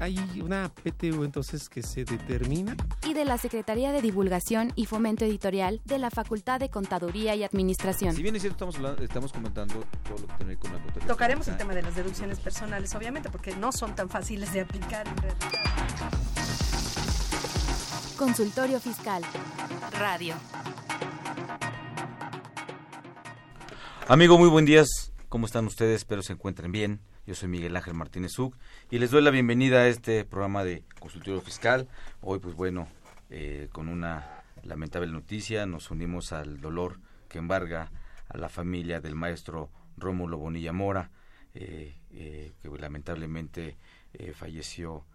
Hay una PTU entonces que se determina. y de la Secretaría de Divulgación y Fomento Editorial de la Facultad de Contaduría y Administración. Si bien es cierto, estamos, hablando- estamos comentando todo lo que tiene que ver con la contabilidad. Tocaremos el tema de las deducciones personales, obviamente, porque no son tan fáciles de aplicar en realidad. Consultorio Fiscal. Radio. Amigo, muy buen días. ¿Cómo están ustedes? Espero se encuentren bien. Yo soy Miguel Ángel Martínez Uc y les doy la bienvenida a este programa de consultorio fiscal. Hoy, pues bueno, eh, con una lamentable noticia, nos unimos al dolor que embarga a la familia del maestro Rómulo Bonilla Mora, eh, eh, que lamentablemente eh, falleció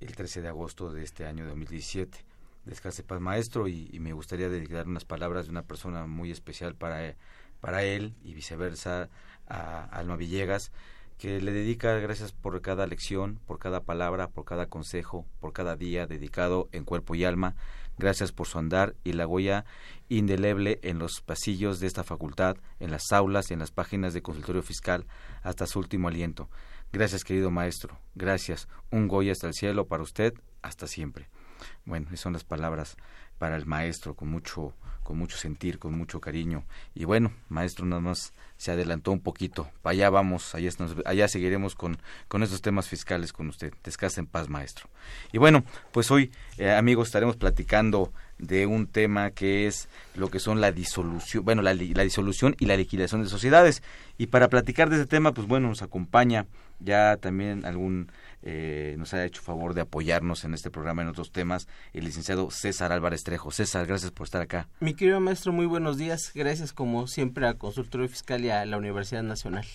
el 13 de agosto de este año 2017. Descanse paz, maestro, y, me gustaría dedicar unas palabras de una persona muy especial para, para él y viceversa a Alma Villegas, que le dedica gracias por cada lección, por cada palabra, por cada consejo, por cada día dedicado en cuerpo y alma. Gracias por su andar y la huella indeleble en los pasillos de esta facultad, en las aulas y en las páginas de consultorio fiscal hasta su último aliento. Gracias, querido maestro. Gracias. Un Goya hasta el cielo para usted, hasta siempre. Bueno, esas son las palabras para el maestro con mucho con mucho sentir, con mucho cariño. Y bueno, maestro nada más se adelantó un poquito. Allá vamos, allá, seguiremos con, con estos temas fiscales con usted. Descanse en paz, maestro. Y bueno, pues hoy, eh, amigos, estaremos platicando de un tema que es lo que son la disolución, bueno, la, la disolución y la liquidación de sociedades. Y para platicar de ese tema, pues bueno, nos acompaña ya también algún, eh, nos ha hecho favor de apoyarnos en este programa en otros temas, el licenciado César Álvarez Trejo. César, gracias por estar acá. Mi querido maestro, muy buenos días. Gracias como siempre a Consultorio Fiscal y a la Universidad Nacional.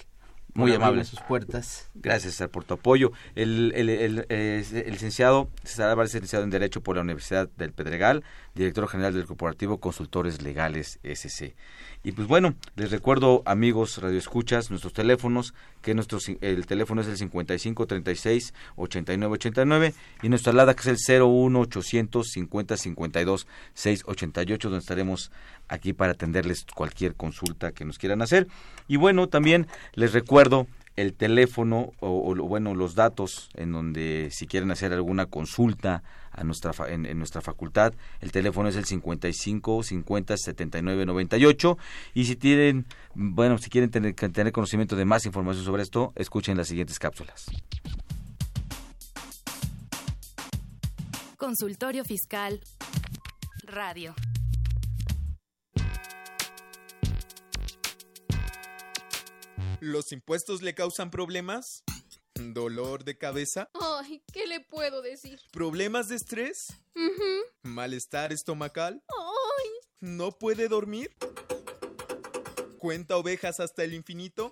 Muy amable. sus puertas. Gracias César por tu apoyo. El, el, el, el licenciado César Álvarez es licenciado en Derecho por la Universidad del Pedregal, director general del corporativo Consultores Legales SC. Y pues bueno, les recuerdo, amigos radioescuchas, nuestros teléfonos, que nuestro, el teléfono es el 55 36 89 89 y nuestra alada que es el 01 800 50 52 688, donde estaremos aquí para atenderles cualquier consulta que nos quieran hacer. Y bueno, también les recuerdo el teléfono o, o, bueno los datos en donde si quieren hacer alguna consulta a nuestra fa- en, en nuestra facultad el teléfono es el 55 50 79 98 y si tienen bueno si quieren tener, tener conocimiento de más información sobre esto escuchen las siguientes cápsulas Consultorio Fiscal. Radio. ¿Los impuestos le causan problemas? ¿Dolor de cabeza? Ay, ¿qué le puedo decir? ¿Problemas de estrés? ¿Malestar estomacal? Ay, ¿No puede dormir? ¿Cuenta ovejas hasta el infinito?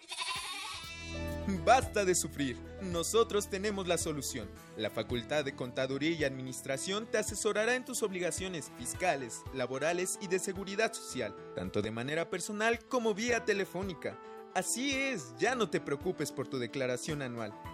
Basta de sufrir. Nosotros tenemos la solución. La Facultad de Contaduría y Administración te asesorará en tus obligaciones fiscales, laborales y de seguridad social, tanto de manera personal como vía telefónica. Así es, ya no te preocupes por tu declaración anual.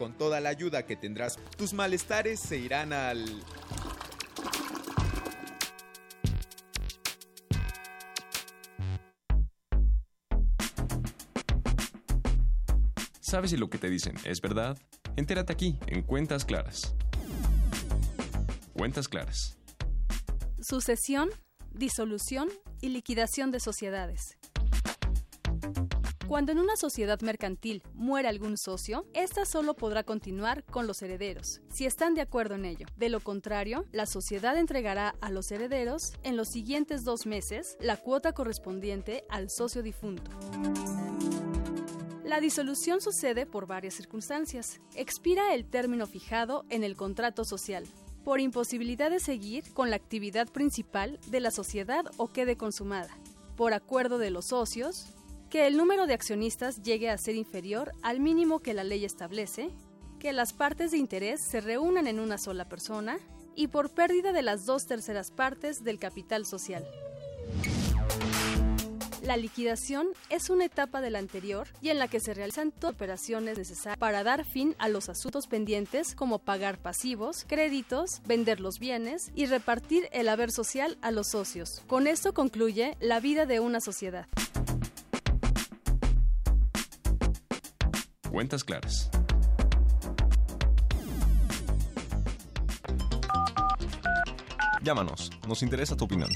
Con toda la ayuda que tendrás, tus malestares se irán al ¿Sabes si lo que te dicen es verdad? Entérate aquí, en Cuentas Claras. Cuentas Claras. Sucesión, disolución y liquidación de sociedades. Cuando en una sociedad mercantil muere algún socio, ésta solo podrá continuar con los herederos, si están de acuerdo en ello. De lo contrario, la sociedad entregará a los herederos en los siguientes dos meses la cuota correspondiente al socio difunto. La disolución sucede por varias circunstancias. Expira el término fijado en el contrato social, por imposibilidad de seguir con la actividad principal de la sociedad o quede consumada, por acuerdo de los socios, que el número de accionistas llegue a ser inferior al mínimo que la ley establece, que las partes de interés se reúnan en una sola persona y por pérdida de las dos terceras partes del capital social. La liquidación es una etapa de la anterior y en la que se realizan todas las operaciones necesarias para dar fin a los asuntos pendientes como pagar pasivos, créditos, vender los bienes y repartir el haber social a los socios. Con esto concluye la vida de una sociedad. Cuentas claras. Llámanos, nos interesa tu opinión.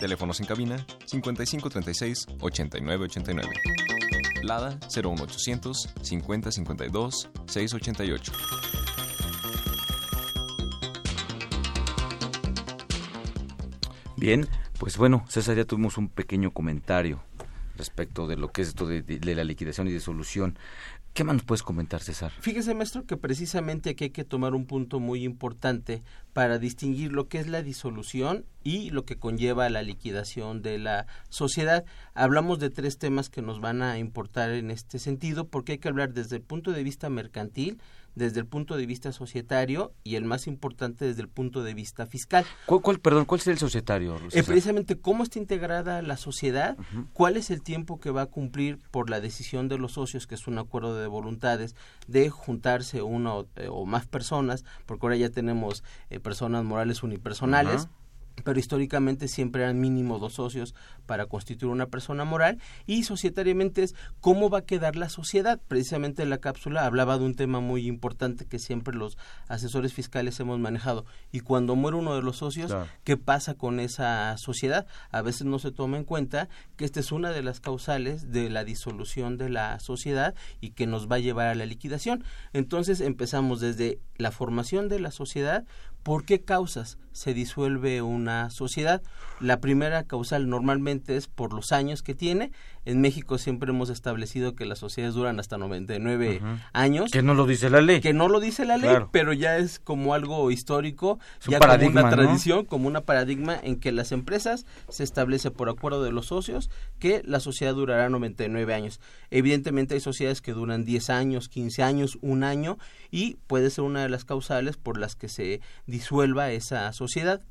Teléfonos en cabina 5536 8989. Lada 01800 5052 688. Bien, pues bueno, César, ya tuvimos un pequeño comentario respecto de lo que es esto de, la liquidación y disolución. ¿Qué más nos puedes comentar, César? Fíjese, maestro, que precisamente aquí hay que tomar un punto muy importante para distinguir lo que es la disolución y lo que conlleva la liquidación de la sociedad. Hablamos de tres temas que nos van a importar en este sentido, porque hay que hablar desde el punto de vista mercantil, desde el punto de vista societario y el más importante desde el punto de vista fiscal. ¿Cuál, cuál perdón, cuál es el societario? Eh, precisamente cómo está integrada la sociedad, uh -huh. cuál es el tiempo que va a cumplir por la decisión de los socios, que es un acuerdo de voluntades, de juntarse una o, eh, o más personas, porque ahora ya tenemos eh, personas morales unipersonales. Uh -huh pero históricamente siempre eran mínimo dos socios para constituir una persona moral y societariamente es cómo va a quedar la sociedad. Precisamente la cápsula hablaba de un tema muy importante que siempre los asesores fiscales hemos manejado y cuando muere uno de los socios, claro. ¿qué pasa con esa sociedad? A veces no se toma en cuenta que esta es una de las causales de la disolución de la sociedad y que nos va a llevar a la liquidación. Entonces empezamos desde la formación de la sociedad, ¿Por qué causas se disuelve una sociedad? La primera causal normalmente es por los años que tiene. En México siempre hemos establecido que las sociedades duran hasta 99 uh -huh. años. Que no lo dice la ley. Que no lo dice la ley, claro. pero ya es como algo histórico, ya como una tradición, ¿no? como una paradigma en que las empresas se establece por acuerdo de los socios que la sociedad durará 99 años. Evidentemente hay sociedades que duran 10 años, 15 años, un año y puede ser una de las causales por las que se disuelva esa sociedad.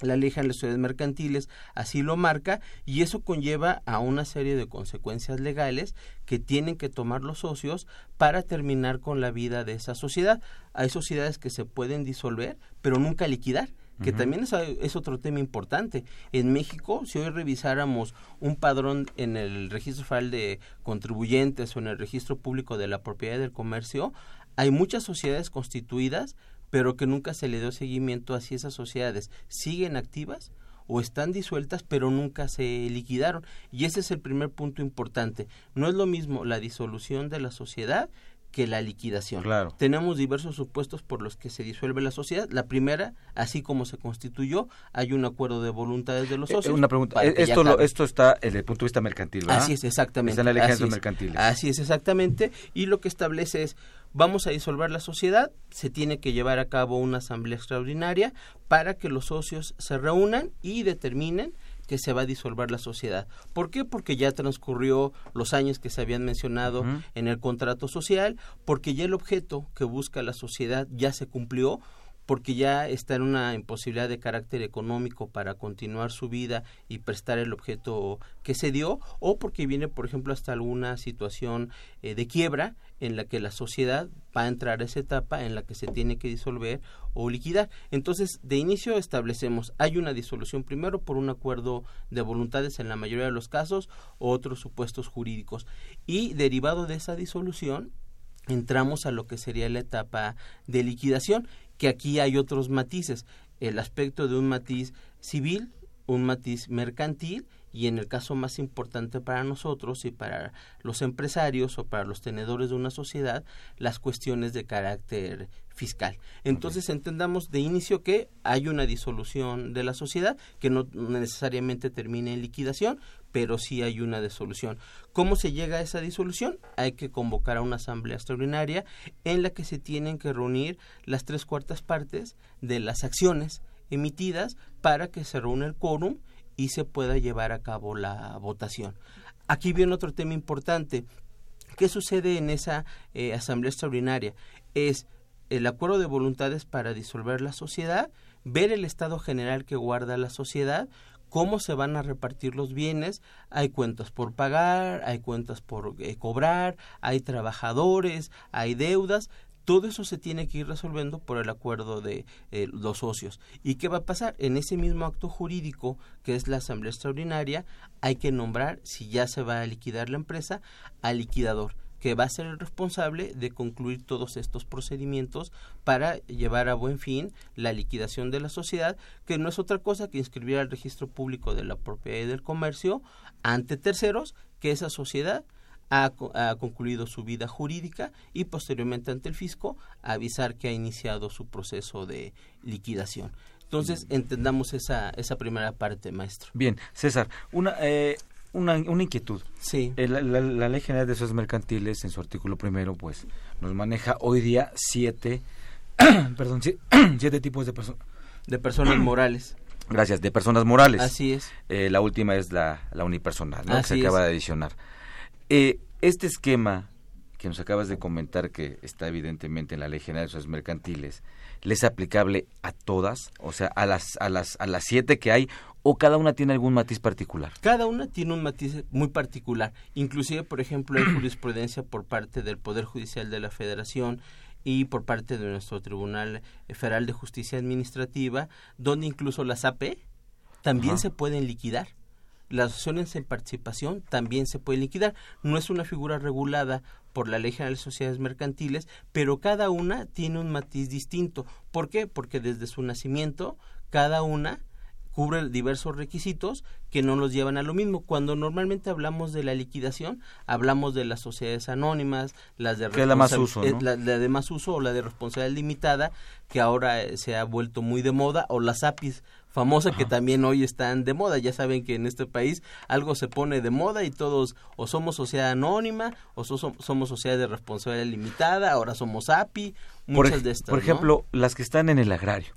La ley de las sociedades mercantiles así lo marca y eso conlleva a una serie de consecuencias legales que tienen que tomar los socios para terminar con la vida de esa sociedad. Hay sociedades que se pueden disolver, pero nunca liquidar que uh -huh. también es, es, otro tema importante. En México, si hoy revisáramos un padrón en el registro federal de contribuyentes o en el registro público de la propiedad del comercio, hay muchas sociedades constituidas pero que nunca se le dio seguimiento a si esas sociedades siguen activas o están disueltas pero nunca se liquidaron. Y ese es el primer punto importante. No es lo mismo la disolución de la sociedad que la liquidación. Claro. Tenemos diversos supuestos por los que se disuelve la sociedad. La primera, así como se constituyó, hay un acuerdo de voluntades de los socios. Eh, una pregunta, esto, lo, esto está desde el punto de vista mercantil, ¿verdad? Así es, exactamente. Está en la ley de mercantiles. Así es, exactamente. Y lo que establece es, vamos a disolver la sociedad, se tiene que llevar a cabo una asamblea extraordinaria para que los socios se reúnan y determinen que se va a disolver la sociedad. ¿Por qué? Porque ya transcurrió los años que se habían mencionado uh -huh. en el contrato social, porque ya el objeto que busca la sociedad ya se cumplió, porque ya está en una imposibilidad de carácter económico para continuar su vida y prestar el objeto que se dio, o porque viene, por ejemplo, hasta alguna situación eh, de quiebra en la que la sociedad va a entrar a esa etapa en la que se tiene que disolver o liquidar. Entonces, de inicio establecemos, hay una disolución primero por un acuerdo de voluntades en la mayoría de los casos, o otros supuestos jurídicos. Y derivado de esa disolución, entramos a lo que sería la etapa de liquidación, que aquí hay otros matices. El aspecto de un matiz civil, un matiz mercantil y en el caso más importante para nosotros y para los empresarios o para los tenedores de una sociedad, las cuestiones de carácter fiscal. Entonces entendamos de inicio que hay una disolución de la sociedad que no necesariamente termine en liquidación, pero sí hay una disolución. ¿Cómo se llega a esa disolución? Hay que convocar a una asamblea extraordinaria en la que se tienen que reunir las tres cuartas partes de las acciones emitidas para que se reúne el quórum y se pueda llevar a cabo la votación. Aquí viene otro tema importante. ¿Qué sucede en esa eh, asamblea extraordinaria? Es el acuerdo de voluntades para disolver la sociedad, ver el estado general que guarda la sociedad, cómo se van a repartir los bienes, hay cuentas por pagar, hay cuentas por eh, cobrar, hay trabajadores, hay deudas, todo eso se tiene que ir resolviendo por el acuerdo de eh, los socios. ¿Y qué va a pasar? En ese mismo acto jurídico, que es la asamblea extraordinaria, hay que nombrar, si ya se va a liquidar la empresa, al liquidador que va a ser el responsable de concluir todos estos procedimientos para llevar a buen fin la liquidación de la sociedad, que no es otra cosa que inscribir al registro público de la propiedad y del comercio ante terceros que esa sociedad ha, concluido su vida jurídica y posteriormente ante el fisco avisar que ha iniciado su proceso de liquidación. Entonces, entendamos esa, esa primera parte, maestro. Bien, César, una, eh, una, una, inquietud. Sí. Eh, la, la, Ley General de Sociedades Mercantiles, en su artículo primero, pues, nos maneja hoy día siete, perdón, siete, tipos de personas. De personas morales. Gracias, de personas morales. Así es. Eh, la última es la, la unipersonal, ¿no? que se acaba de adicionar. Eh, este esquema que nos acabas de comentar que está evidentemente en la Ley General de Sociedades Mercantiles, ¿le es aplicable a todas? O sea, a las, a las, a las siete que hay, o cada una tiene algún matiz particular? Cada una tiene un matiz muy particular. Inclusive, por ejemplo, hay jurisprudencia por parte del Poder Judicial de la Federación y por parte de nuestro Tribunal Federal de Justicia Administrativa, donde incluso las AP también se pueden liquidar las acciones en participación también se pueden liquidar. No es una figura regulada por la Ley General de Sociedades Mercantiles, pero cada una tiene un matiz distinto. ¿Por qué? Porque desde su nacimiento, cada una cubre diversos requisitos que no los llevan a lo mismo. Cuando normalmente hablamos de la liquidación, hablamos de las sociedades anónimas, las de, la, más uso, eh, la, de más uso o la de responsabilidad limitada, que ahora eh, se ha vuelto muy de moda, o las APIs famosa que también hoy están de moda. Ya saben que en este país algo se pone de moda y todos o somos sociedad anónima o somos sociedad de responsabilidad limitada, ahora somos API, muchas por, de estas. Por ejemplo, las que están en el agrario.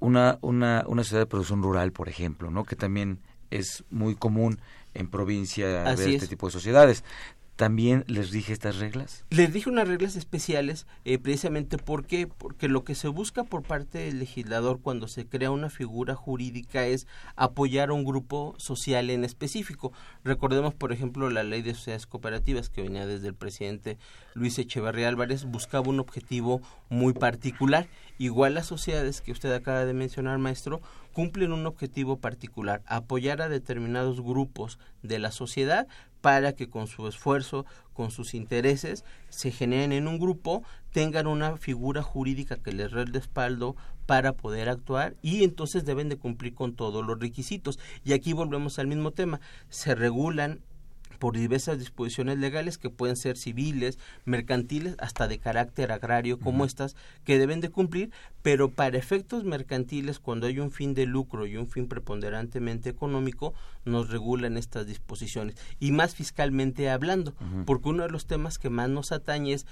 Una, una, una sociedad de producción rural, por ejemplo, ¿no? que también es muy común en provincia ver este tipo de sociedades también les dije estas reglas? Les dije unas reglas especiales eh, precisamente porque porque lo que se busca por parte del legislador cuando se crea una figura jurídica es apoyar a un grupo social en específico. Recordemos, por ejemplo, la ley de sociedades cooperativas que venía desde el presidente Luis Echeverría Álvarez buscaba un objetivo muy particular. Igual las sociedades que usted acaba de mencionar, maestro, cumplen un objetivo particular, apoyar a determinados grupos de la sociedad para que con su esfuerzo, con sus intereses, se generen en un grupo, tengan una figura jurídica que les dé el respaldo para poder actuar y entonces deben de cumplir con todos los requisitos. Y aquí volvemos al mismo tema, se regulan por diversas disposiciones legales que pueden ser civiles, mercantiles, hasta de carácter agrario, como estas, que deben de cumplir, pero para efectos mercantiles, cuando hay un fin de lucro y un fin preponderantemente económico, nos regulan estas disposiciones. Y más fiscalmente hablando, porque uno de los temas que más nos atañe es,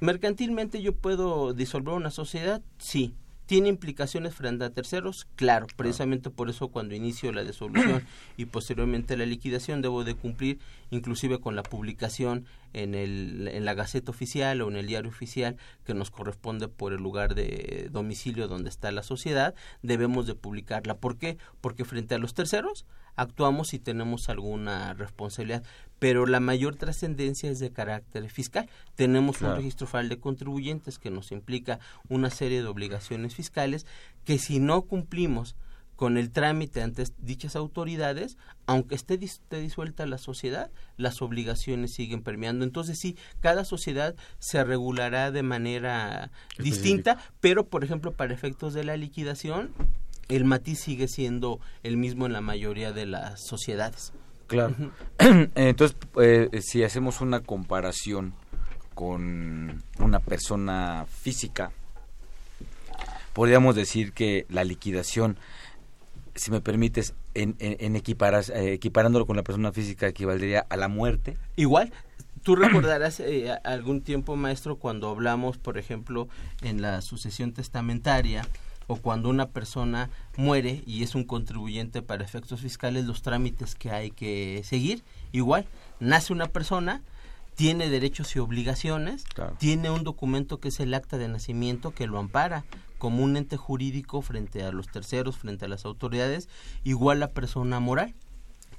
mercantilmente yo puedo disolver una sociedad, sí, ¿Tiene implicaciones frente a terceros? Claro, precisamente por eso cuando inicio la disolución y posteriormente la liquidación debo de cumplir inclusive con la publicación en, el, en la Gaceta Oficial o en el diario oficial que nos corresponde por el lugar de domicilio donde está la sociedad, debemos de publicarla. ¿Por qué? Porque frente a los terceros actuamos si tenemos alguna responsabilidad, pero la mayor trascendencia es de carácter fiscal. Tenemos un registro federal de contribuyentes que nos implica una serie de obligaciones fiscales que si no cumplimos con el trámite ante dichas autoridades, aunque esté, disuelta la sociedad, las obligaciones siguen permeando. Entonces sí, cada sociedad se regulará de manera distinta, pero por ejemplo para efectos de la liquidación el matiz sigue siendo el mismo en la mayoría de las sociedades. Claro. Entonces, eh, si hacemos una comparación con una persona física, podríamos decir que la liquidación, si me permites, en, en, eh, equiparándolo con la persona física, equivaldría a la muerte. Igual, Tú recordarás eh, algún tiempo, maestro, cuando hablamos, por ejemplo, en la sucesión testamentaria o cuando una persona muere y es un contribuyente para efectos fiscales, los trámites que hay que seguir. Igual, nace una persona, tiene derechos y obligaciones, tiene un documento que es el acta de nacimiento que lo ampara como un ente jurídico frente a los terceros, frente a las autoridades, igual la persona moral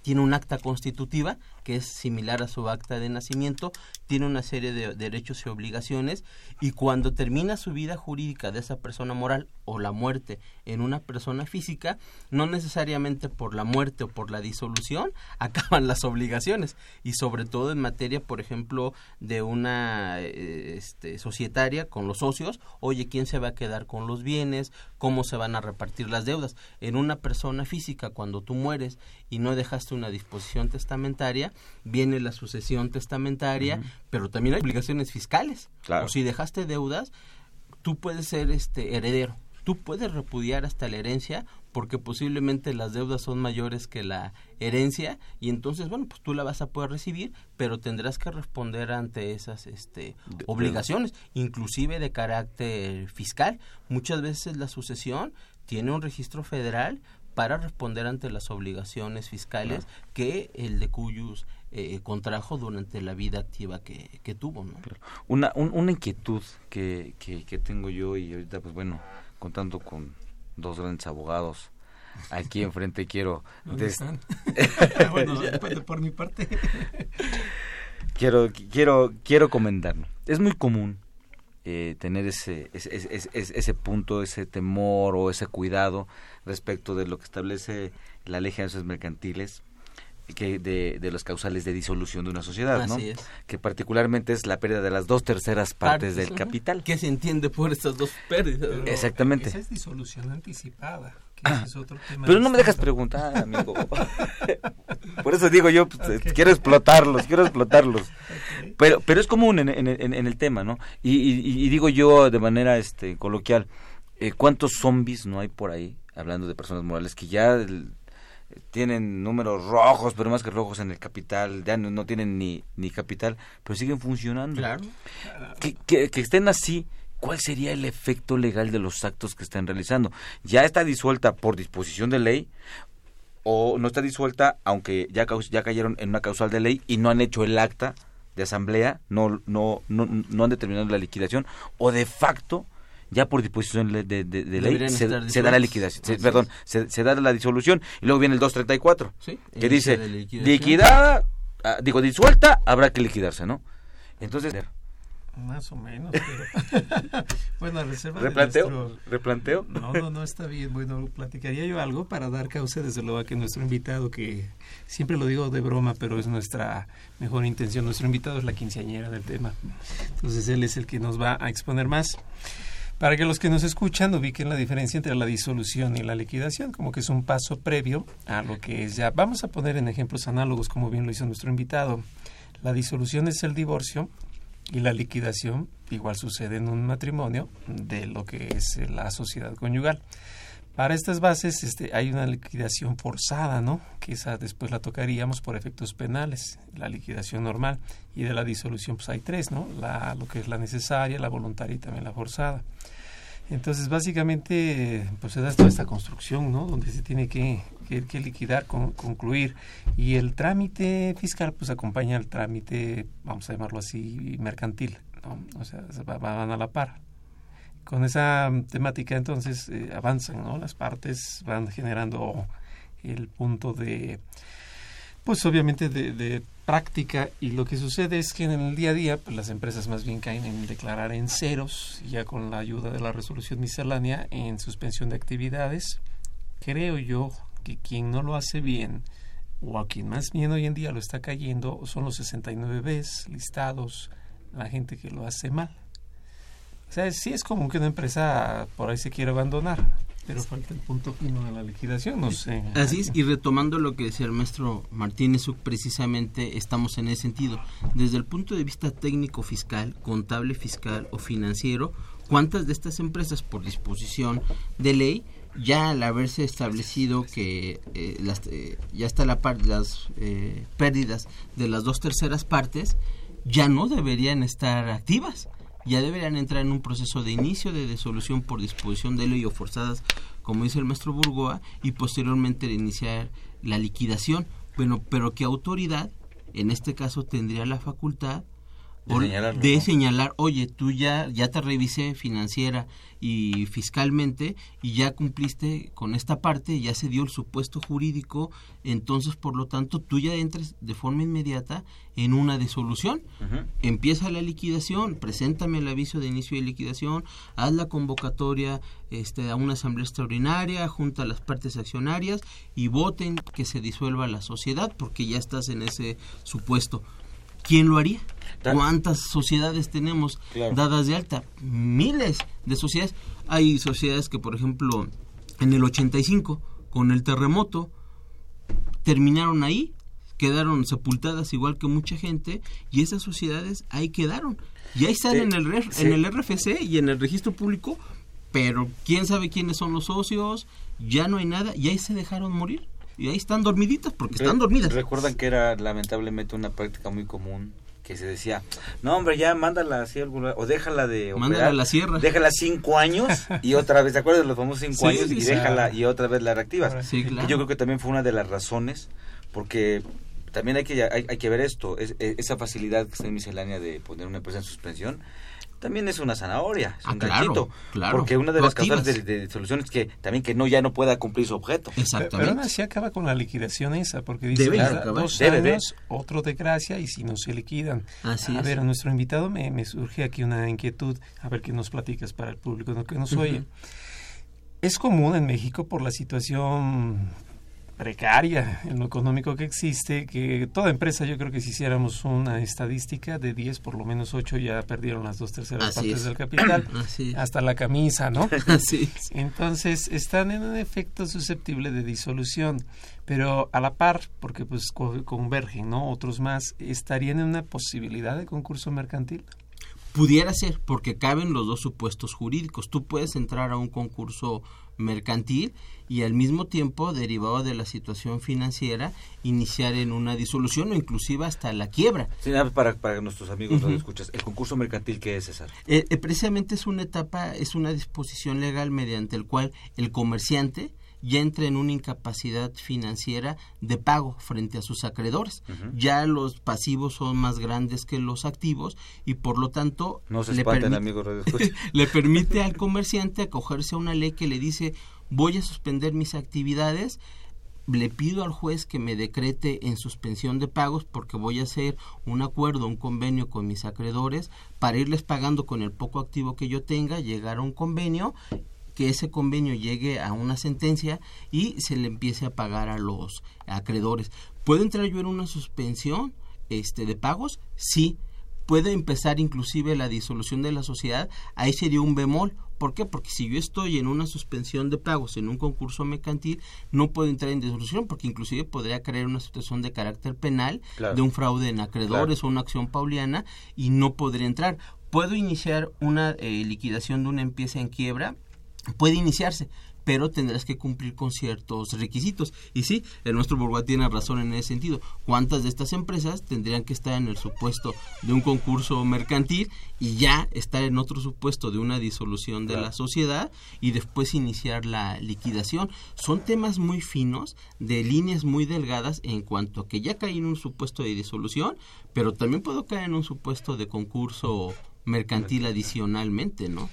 tiene un acta constitutiva que es similar a su acta de nacimiento, tiene una serie de derechos y obligaciones y cuando termina su vida jurídica de esa persona moral o la muerte en una persona física, no necesariamente por la muerte o por la disolución acaban las obligaciones y sobre todo en materia, por ejemplo, de una eh, este, societaria con los socios, oye, ¿quién se va a quedar con los bienes? ¿Cómo se van a repartir las deudas? En una persona física, cuando tú mueres y no dejaste una disposición testamentaria, viene la sucesión testamentaria, pero también hay obligaciones fiscales. O si dejaste deudas, tú puedes ser este heredero. Tú puedes repudiar hasta la herencia porque posiblemente las deudas son mayores que la herencia y entonces bueno pues tú la vas a poder recibir pero tendrás que responder ante esas este obligaciones inclusive de carácter fiscal muchas veces la sucesión tiene un registro federal para responder ante las obligaciones fiscales que el de cuyos eh, contrajo durante la vida activa que, que tuvo. ¿no? Una, una inquietud que, que, tengo yo y ahorita pues bueno, contando con dos grandes abogados aquí enfrente quiero... bueno, por mi parte. quiero, quiero, quiero comentarlo. Es muy común eh, tener ese, ese, ese, ese, punto, ese temor o ese cuidado respecto de lo que establece la ley de mercantiles que de, de, los causales de disolución de una sociedad, ¿no? Que particularmente es la pérdida de las dos terceras partes, del capital. ¿Qué se entiende por estas dos pérdidas? Exactamente. Esa es disolución anticipada. Pero no me dejas preguntar, amigo. Por eso digo yo, pues, quiero explotarlos, quiero explotarlos. Pero, pero es común en, en, en, el tema, ¿no? Y, digo yo de manera este coloquial, eh, ¿cuántos zombies no hay por ahí, hablando de personas morales, que ya tienen números rojos, pero más que rojos en el capital, ya no, tienen ni, ni capital, pero siguen funcionando? Claro. Que, que, que estén así ¿cuál sería el efecto legal de los actos que están realizando? ¿Ya está disuelta por disposición de ley o no está disuelta aunque ya, ya cayeron en una causal de ley y no han hecho el acta de asamblea, no, no, no, no han determinado la liquidación o de facto ya por disposición de, ley se, da la liquidación, perdón, se, da la disolución y luego viene el 234 que dice liquidada, ah, digo disuelta, habrá que liquidarse, ¿no? Entonces más o menos, pero bueno, a reserva ¿Replanteo? ¿Replanteo? No, no, no está bien. Bueno, platicaría yo algo para dar causa, desde luego, a que nuestro invitado, que siempre lo digo de broma, pero es nuestra mejor intención, nuestro invitado es la quinceañera del tema. Entonces, él es el que nos va a exponer más. Para que los que nos escuchan ubiquen la diferencia entre la disolución y la liquidación, como que es un paso previo a lo que es ya. Vamos a poner en ejemplos análogos, como bien lo hizo nuestro invitado. La disolución es el divorcio y la liquidación igual sucede en un matrimonio de lo que es la sociedad conyugal. Para estas bases este, hay una liquidación forzada, ¿no? Que esa después la tocaríamos por efectos penales, la liquidación normal. Y de la disolución pues hay tres, ¿no? La, lo que es la necesaria, la voluntaria y también la forzada. Entonces, básicamente, pues se da toda esta construcción, ¿no? Donde se tiene que, liquidar, concluir. Y el trámite fiscal, pues acompaña al trámite, vamos a llamarlo así, mercantil, ¿no? O sea, van a la par. Con esa temática, entonces, eh, avanzan, ¿no? Las partes van generando el punto de, pues obviamente de, práctica y lo que sucede es que en el día a día pues, las empresas más bien caen en declarar en ceros, ya con la ayuda de la resolución miscelánea en suspensión de actividades. Creo yo que quien no lo hace bien o a quien más bien hoy en día lo está cayendo son los 69 Bs listados, la gente que lo hace mal. O sea, sí es común que una empresa por ahí se quiera abandonar, Pero falta el punto fino de la liquidación, no sé. Así es, y retomando lo que decía el maestro Martínez, precisamente estamos en ese sentido. Desde el punto de vista técnico fiscal, contable fiscal o financiero, ¿cuántas de estas empresas por disposición de ley ya al haberse establecido que eh, las, eh, ya está la parte las eh, pérdidas de las dos terceras partes ya no deberían estar activas ya deberían entrar en un proceso de inicio de disolución por disposición de ley o forzadas, como dice el maestro Burgoa, y posteriormente de iniciar la liquidación. Bueno, pero ¿qué autoridad, en este caso, tendría la facultad de, señalar, oye, tú ya, ya te revisé financiera y fiscalmente y ya cumpliste con esta parte, ya se dio el supuesto jurídico, entonces por lo tanto tú ya entres de forma inmediata en una disolución. Empieza la liquidación, preséntame el aviso de inicio de liquidación, haz la convocatoria este, a una asamblea extraordinaria, junta a las partes accionarias y voten que se disuelva la sociedad porque ya estás en ese supuesto. ¿Quién lo haría? ¿Cuántas sociedades tenemos dadas de alta? Miles de sociedades. Hay sociedades que, por ejemplo, en el 85, con el terremoto, terminaron ahí, quedaron sepultadas igual que mucha gente, y esas sociedades ahí quedaron. Y ahí están en, el, en el RFC y en el registro público, pero quién sabe quiénes son los socios, ya no hay nada, y ahí se dejaron morir y ahí están dormiditas porque están dormidas. Recuerdan que era lamentablemente una práctica muy común que se decía, no hombre, ya mándala así alguna, o déjala de mándala a la sierra. Déjala cinco años y otra vez, ¿te acuerdas de los famosos cinco años? y déjala y otra vez la reactivas. Claro. yo creo que también fue una de las razones, porque también hay que, hay, que ver esto, es, esa facilidad que está en miscelánea de poner una empresa en suspensión, también es una zanahoria, es ah, un claro, porque una de las causas de, de, soluciones es que también que no ya no pueda cumplir su objeto. Exactamente. Pero, aún así acaba con la liquidación esa, porque dice debe, dos años, otro de gracia y si no se liquidan. Así a ver, a nuestro invitado me, me, surge aquí una inquietud, a ver qué nos platicas para el público que nos oye. Es común en México por la situación precaria en lo económico que existe, que toda empresa, yo creo que si hiciéramos una estadística de 10, por lo menos 8 ya perdieron las dos terceras partes del capital, hasta la camisa, ¿no? Así Entonces están en un efecto susceptible de disolución, pero a la par, porque pues convergen, ¿no? Otros más, ¿estarían en una posibilidad de concurso mercantil? Pudiera ser, porque caben los dos supuestos jurídicos. Tú puedes entrar a un concurso mercantil y al mismo tiempo, derivado de la situación financiera, iniciar en una disolución o inclusive hasta la quiebra. Sí, para, para nuestros amigos uh escuchas, ¿el concurso mercantil qué es, César? Eh, eh, precisamente es una etapa, es una disposición legal mediante el cual el comerciante ya entra en una incapacidad financiera de pago frente a sus acreedores. Ya los pasivos son más grandes que los activos y por lo tanto no se le, permite, le permite al comerciante acogerse a una ley que le dice voy a suspender mis actividades le pido al juez que me decrete en suspensión de pagos porque voy a hacer un acuerdo, un convenio con mis acreedores para irles pagando con el poco activo que yo tenga, llegar a un convenio que ese convenio llegue a una sentencia y se le empiece a pagar a los acreedores. ¿Puedo entrar yo en una suspensión este, de pagos? Sí. Puede empezar inclusive la disolución de la sociedad, ahí sería un bemol. ¿Por qué? Porque si yo estoy en una suspensión de pagos en un concurso mercantil, no puedo entrar en disolución porque inclusive podría crear una situación de carácter penal de un fraude en acreedores o una acción pauliana y no podría entrar. Puedo iniciar una eh, liquidación de una empresa en quiebra puede iniciarse, pero tendrás que cumplir con ciertos requisitos. Y sí, el nuestro Burguá tiene razón en ese sentido. ¿Cuántas de estas empresas tendrían que estar en el supuesto de un concurso mercantil y ya estar en otro supuesto de una disolución de la sociedad y después iniciar la liquidación? Son temas muy finos, de líneas muy delgadas en cuanto a que ya caí en un supuesto de disolución, pero también puedo caer en un supuesto de concurso mercantil adicionalmente, ¿no?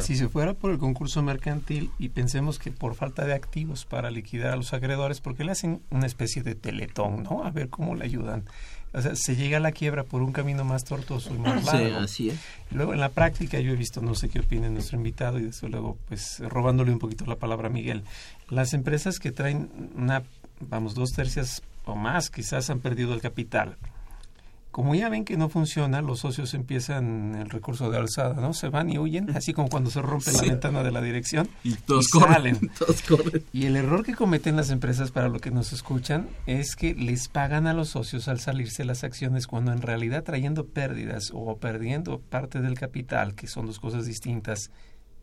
Si se fuera por el concurso mercantil y pensemos que por falta de activos para liquidar a los acreedores, porque le hacen una especie de teletón, ¿no? A ver cómo le ayudan. O sea, se llega a la quiebra por un camino más tortuoso y más largo. Sí, así es. Luego, en la práctica, yo he visto, no sé qué opina nuestro invitado, y desde luego, pues, robándole un poquito la palabra a Miguel, las empresas que traen una, vamos, dos tercias o más, quizás han perdido el capital como ya ven que no funciona, los socios empiezan el recurso de alzada, ¿no? Se van y huyen, así como cuando se rompe la ventana de la dirección y todos corren, Todos corren. Y el error que cometen las empresas para lo que nos escuchan es que les pagan a los socios al salirse las acciones cuando en realidad trayendo pérdidas o perdiendo parte del capital, que son dos cosas distintas,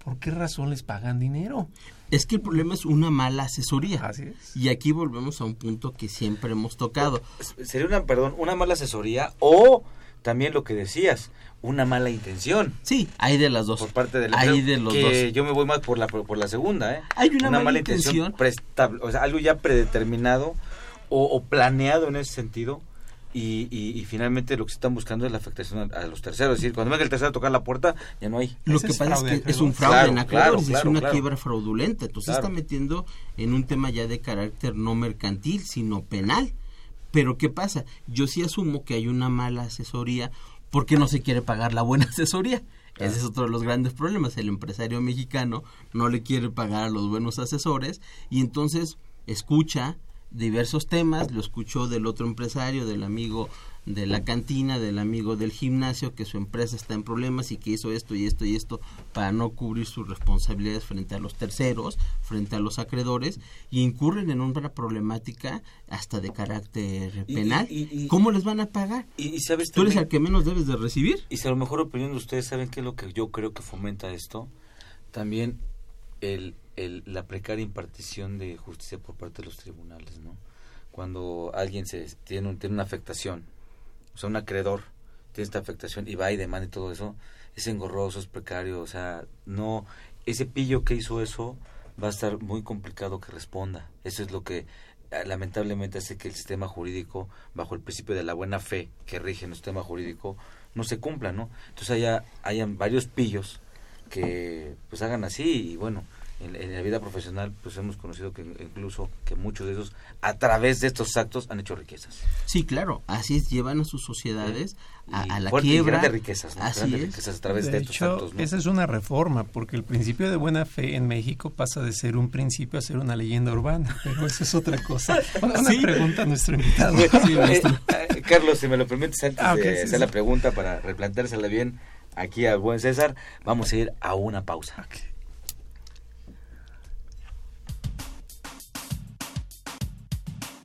¿por qué razón les pagan dinero? Es que el problema es una mala asesoría. Así es. Y aquí volvemos a un punto que siempre hemos tocado. Sería una, perdón, una mala asesoría o también lo que decías, una mala intención. Sí, hay de las dos. Por parte de la Hay de los que Yo me voy más por la por la segunda, ¿eh? Hay una, mala, intención, o sea, algo ya predeterminado o, o planeado en ese sentido y, y, finalmente lo que se están buscando es la afectación a, los terceros. Es decir, cuando venga el tercero a tocar la puerta, ya no hay. Lo que pasa es que es un fraude en acreedores, es una quiebra fraudulenta. Entonces se está metiendo en un tema ya de carácter no mercantil, sino penal. Pero ¿qué pasa? Yo sí asumo que hay una mala asesoría porque no se quiere pagar la buena asesoría. Ese es otro de los grandes problemas. El empresario mexicano no le quiere pagar a los buenos asesores y entonces escucha, diversos temas, lo escuchó del otro empresario, del amigo de la cantina, del amigo del gimnasio, que su empresa está en problemas y que hizo esto y esto y esto para no cubrir sus responsabilidades frente a los terceros, frente a los acreedores, y incurren en una problemática hasta de carácter penal. ¿Cómo les van a pagar? Y, sabes Tú eres el que menos debes de recibir. Y si a lo mejor opinión de ustedes saben qué es lo que yo creo que fomenta esto, también el, el, la precaria impartición de justicia por parte de los tribunales, ¿no? Cuando alguien se tiene, tiene una afectación, o sea, un acreedor tiene esta afectación y va y demanda y todo eso, es engorroso, es precario, o sea, no, ese pillo que hizo eso va a estar muy complicado que responda. Eso es lo que eh, lamentablemente hace que el sistema jurídico, bajo el principio de la buena fe que rige el sistema jurídico, no se cumpla, ¿no? Entonces haya, hayan varios pillos que pues hagan así y bueno, en, la vida profesional pues hemos conocido que incluso que muchos de esos a través de estos actos han hecho riquezas. Sí, claro, así es, llevan a sus sociedades a, la quiebra. de riquezas, ¿no? Así riquezas a través de, estos actos. Esa es una reforma, porque el principio de buena fe en México pasa de ser un principio a ser una leyenda urbana, pero eso es otra cosa. Una pregunta a nuestro invitado. Eh, eh, Carlos, si me lo permites, antes ah, de hacer la pregunta para replanteársela bien aquí al buen César, vamos a ir a una pausa.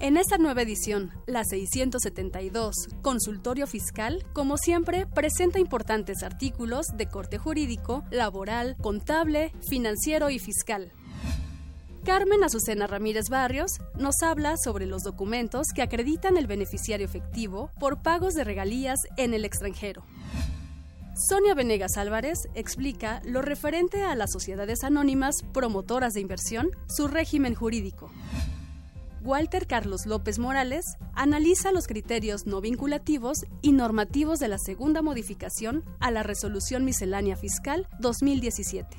En esta nueva edición, la 672, Consultorio Fiscal, como siempre, presenta importantes artículos de corte jurídico, laboral, contable, financiero y fiscal. Carmen Azucena Ramírez Barrios nos habla sobre los documentos que acreditan el beneficiario efectivo por pagos de regalías en el extranjero. Sonia Venegas Álvarez explica lo referente a las sociedades anónimas promotoras de inversión, su régimen jurídico. Walter Carlos López Morales analiza los criterios no vinculativos y normativos de la segunda modificación a la Resolución Miscelánea Fiscal 2017.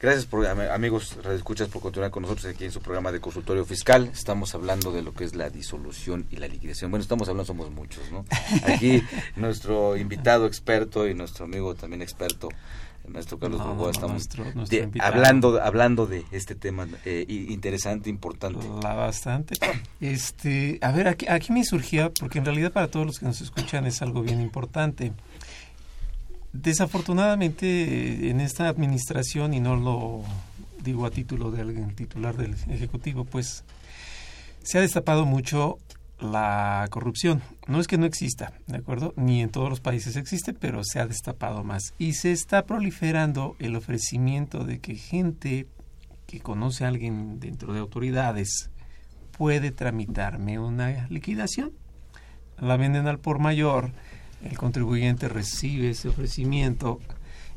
gracias por amigos escuchas por continuar con nosotros aquí en su programa de consultorio fiscal. Estamos hablando de lo que es la disolución y la liquidación. Bueno, estamos hablando, somos muchos, ¿no? Aquí nuestro invitado experto y nuestro amigo también experto nuestro Carlos no, estamos hablando hablando de este tema eh, interesante importante la bastante este a ver aquí, aquí me surgía porque en realidad para todos los que nos escuchan es algo bien importante desafortunadamente en esta administración y no lo digo a título de alguien titular del ejecutivo pues se ha destapado mucho la corrupción. No es que no exista, ¿de acuerdo? Ni en todos los países existe, pero se ha destapado más. Y se está proliferando el ofrecimiento de que gente que conoce a alguien dentro de autoridades puede tramitarme una liquidación. La venden al por mayor, el contribuyente recibe ese ofrecimiento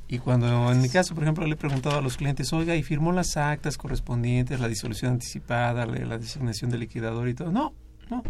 y cuando en mi caso, por ejemplo, le he preguntado a los clientes, oiga, ¿y firmó las actas correspondientes, la disolución anticipada, la designación de liquidador y todo? No, ¿no?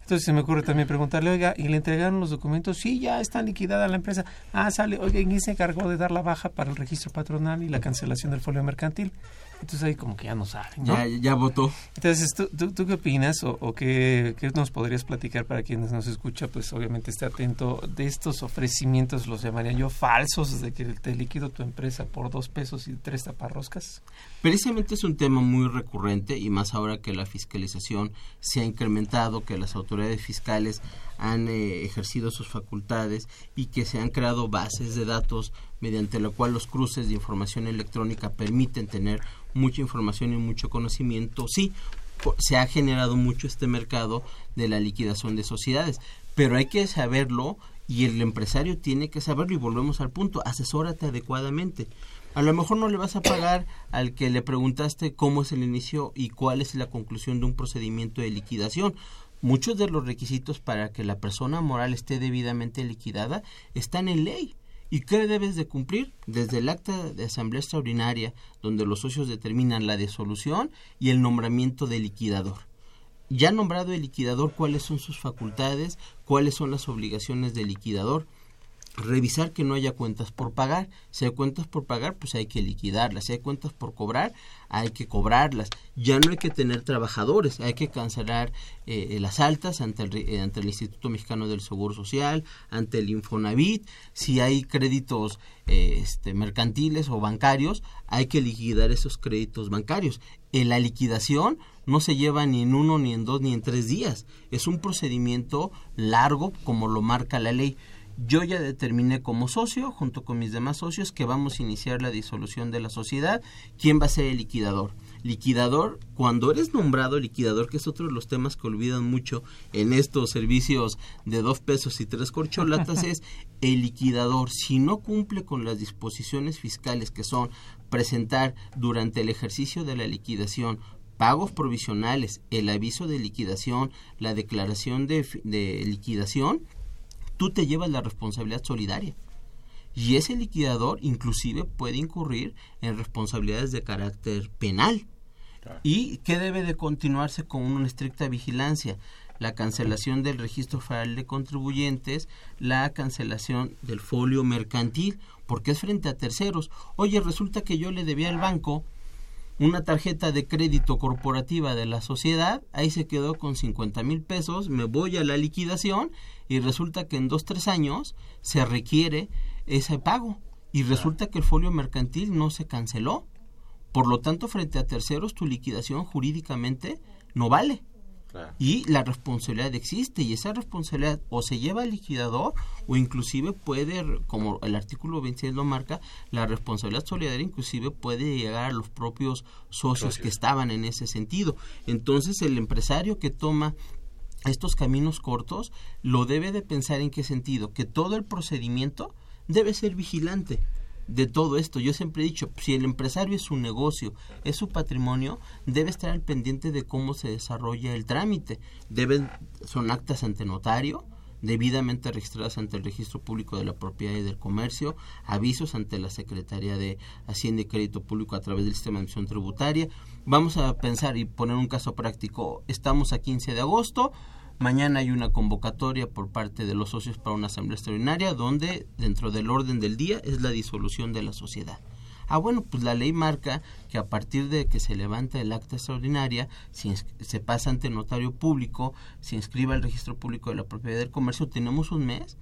Entonces se me ocurre también preguntarle, oiga, ¿y le entregaron los documentos? Sí, ya está liquidada la empresa. Ah, sale, oiga, ¿y se encargó de dar la baja para el registro patronal y la cancelación del folio mercantil? Entonces ahí como que ya no saben. Ya, ya votó. Entonces, ¿tú, tú, qué opinas o, qué, nos podrías platicar para quienes nos escuchan? Pues obviamente esté atento de estos ofrecimientos, los llamaría yo falsos, de que te liquido tu empresa por dos pesos y tres taparroscas. Precisamente es un tema muy recurrente y más ahora que la fiscalización se ha incrementado, que las autoridades fiscales han eh, ejercido sus facultades y que se han creado bases de datos mediante la cual los cruces de información electrónica permiten tener mucha información y mucho conocimiento. Sí, se ha generado mucho este mercado de la liquidación de sociedades, pero hay que saberlo y el empresario tiene que saberlo y volvemos al punto, asesórate adecuadamente. A lo mejor no le vas a pagar al que le preguntaste cómo es el inicio y cuál es la conclusión de un procedimiento de liquidación. Muchos de los requisitos para que la persona moral esté debidamente liquidada están en ley. ¿Y qué debes de cumplir? Desde el acta de asamblea extraordinaria, donde los socios determinan la disolución y el nombramiento de liquidador. Ya nombrado el liquidador, cuáles son sus facultades, cuáles son las obligaciones del liquidador, revisar que no haya cuentas por pagar. Si hay cuentas por pagar, pues hay que liquidarlas. Si hay cuentas por cobrar, hay que cobrarlas. Ya no hay que tener trabajadores, hay que cancelar eh, las altas ante el, eh, ante el Instituto Mexicano del Seguro Social, ante el Infonavit. Si hay créditos eh, este, mercantiles o bancarios, hay que liquidar esos créditos bancarios. En la liquidación no se lleva ni en uno, ni en dos, ni en tres días. Es un procedimiento largo como lo marca la ley yo ya determiné como socio, junto con mis demás socios, que vamos a iniciar la disolución de la sociedad. ¿Quién va a ser el liquidador? Liquidador, cuando eres nombrado liquidador, que es otro de los temas que olvidan mucho en estos servicios de dos pesos y tres corcholatas, es el liquidador, si no cumple con las disposiciones fiscales que son presentar durante el ejercicio de la liquidación pagos provisionales, el aviso de liquidación, la declaración de, de liquidación, tú te llevas la responsabilidad solidaria. Y ese liquidador inclusive puede incurrir en responsabilidades de carácter penal. ¿Y qué debe de continuarse con una estricta vigilancia? La cancelación del registro federal de contribuyentes, la cancelación del folio mercantil, porque es frente a terceros. Oye, resulta que yo le debía al banco una tarjeta de crédito corporativa de la sociedad, ahí se quedó con 50 mil pesos, me voy a la liquidación y resulta que en dos, tres años se requiere ese pago y resulta que el folio mercantil no se canceló. Por lo tanto, frente a terceros, tu liquidación jurídicamente no vale. Y la responsabilidad existe y esa responsabilidad o se lleva al liquidador o inclusive puede, como el artículo 26 lo marca, la responsabilidad solidaria inclusive puede llegar a los propios socios, que estaban en ese sentido. Entonces el empresario que toma estos caminos cortos lo debe de pensar en qué sentido, que todo el procedimiento debe ser vigilante de todo esto. Yo siempre he dicho, si el empresario es su negocio, es su patrimonio, debe estar al pendiente de cómo se desarrolla el trámite. Deben, son actas ante notario, debidamente registradas ante el Registro Público de la Propiedad y del Comercio, avisos ante la Secretaría de Hacienda y Crédito Público a través del Sistema de Admisión Tributaria. Vamos a pensar y poner un caso práctico. Estamos a 15 de agosto, Mañana hay una convocatoria por parte de los socios para una asamblea extraordinaria donde dentro del orden del día es la disolución de la sociedad. Ah, bueno, pues la ley marca que a partir de que se levanta el acta extraordinaria, si se pasa ante notario público, se inscriba al registro público de la propiedad del comercio, tenemos un mes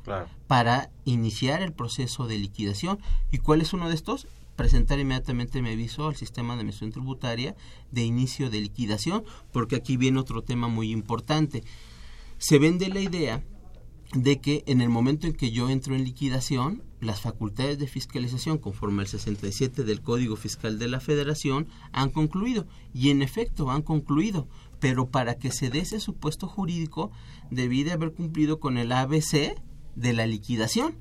para iniciar el proceso de liquidación. ¿Y cuál es uno de estos? presentar inmediatamente mi aviso al sistema de administración tributaria de inicio de liquidación, porque aquí viene otro tema muy importante. Se vende la idea de que en el momento en que yo entro en liquidación, las facultades de fiscalización conforme al 67 del Código Fiscal de la Federación han concluido y en efecto han concluido, pero para que se dé ese supuesto jurídico debí de haber cumplido con el ABC de la liquidación.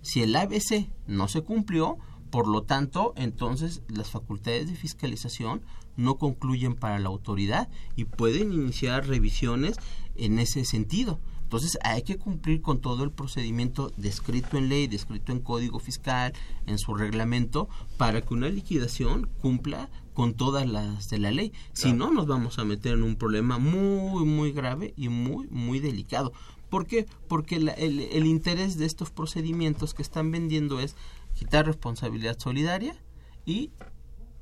Si el ABC no se cumplió, por lo tanto, entonces las facultades de fiscalización no concluyen para la autoridad y pueden iniciar revisiones en ese sentido. Entonces hay que cumplir con todo el procedimiento descrito en ley, descrito en código fiscal, en su reglamento, para que una liquidación cumpla con todas las de la ley. Si no, nos vamos a meter en un problema muy, muy grave y muy, muy delicado. ¿Por qué? Porque el, el interés de estos procedimientos que están vendiendo es quitar responsabilidad solidaria y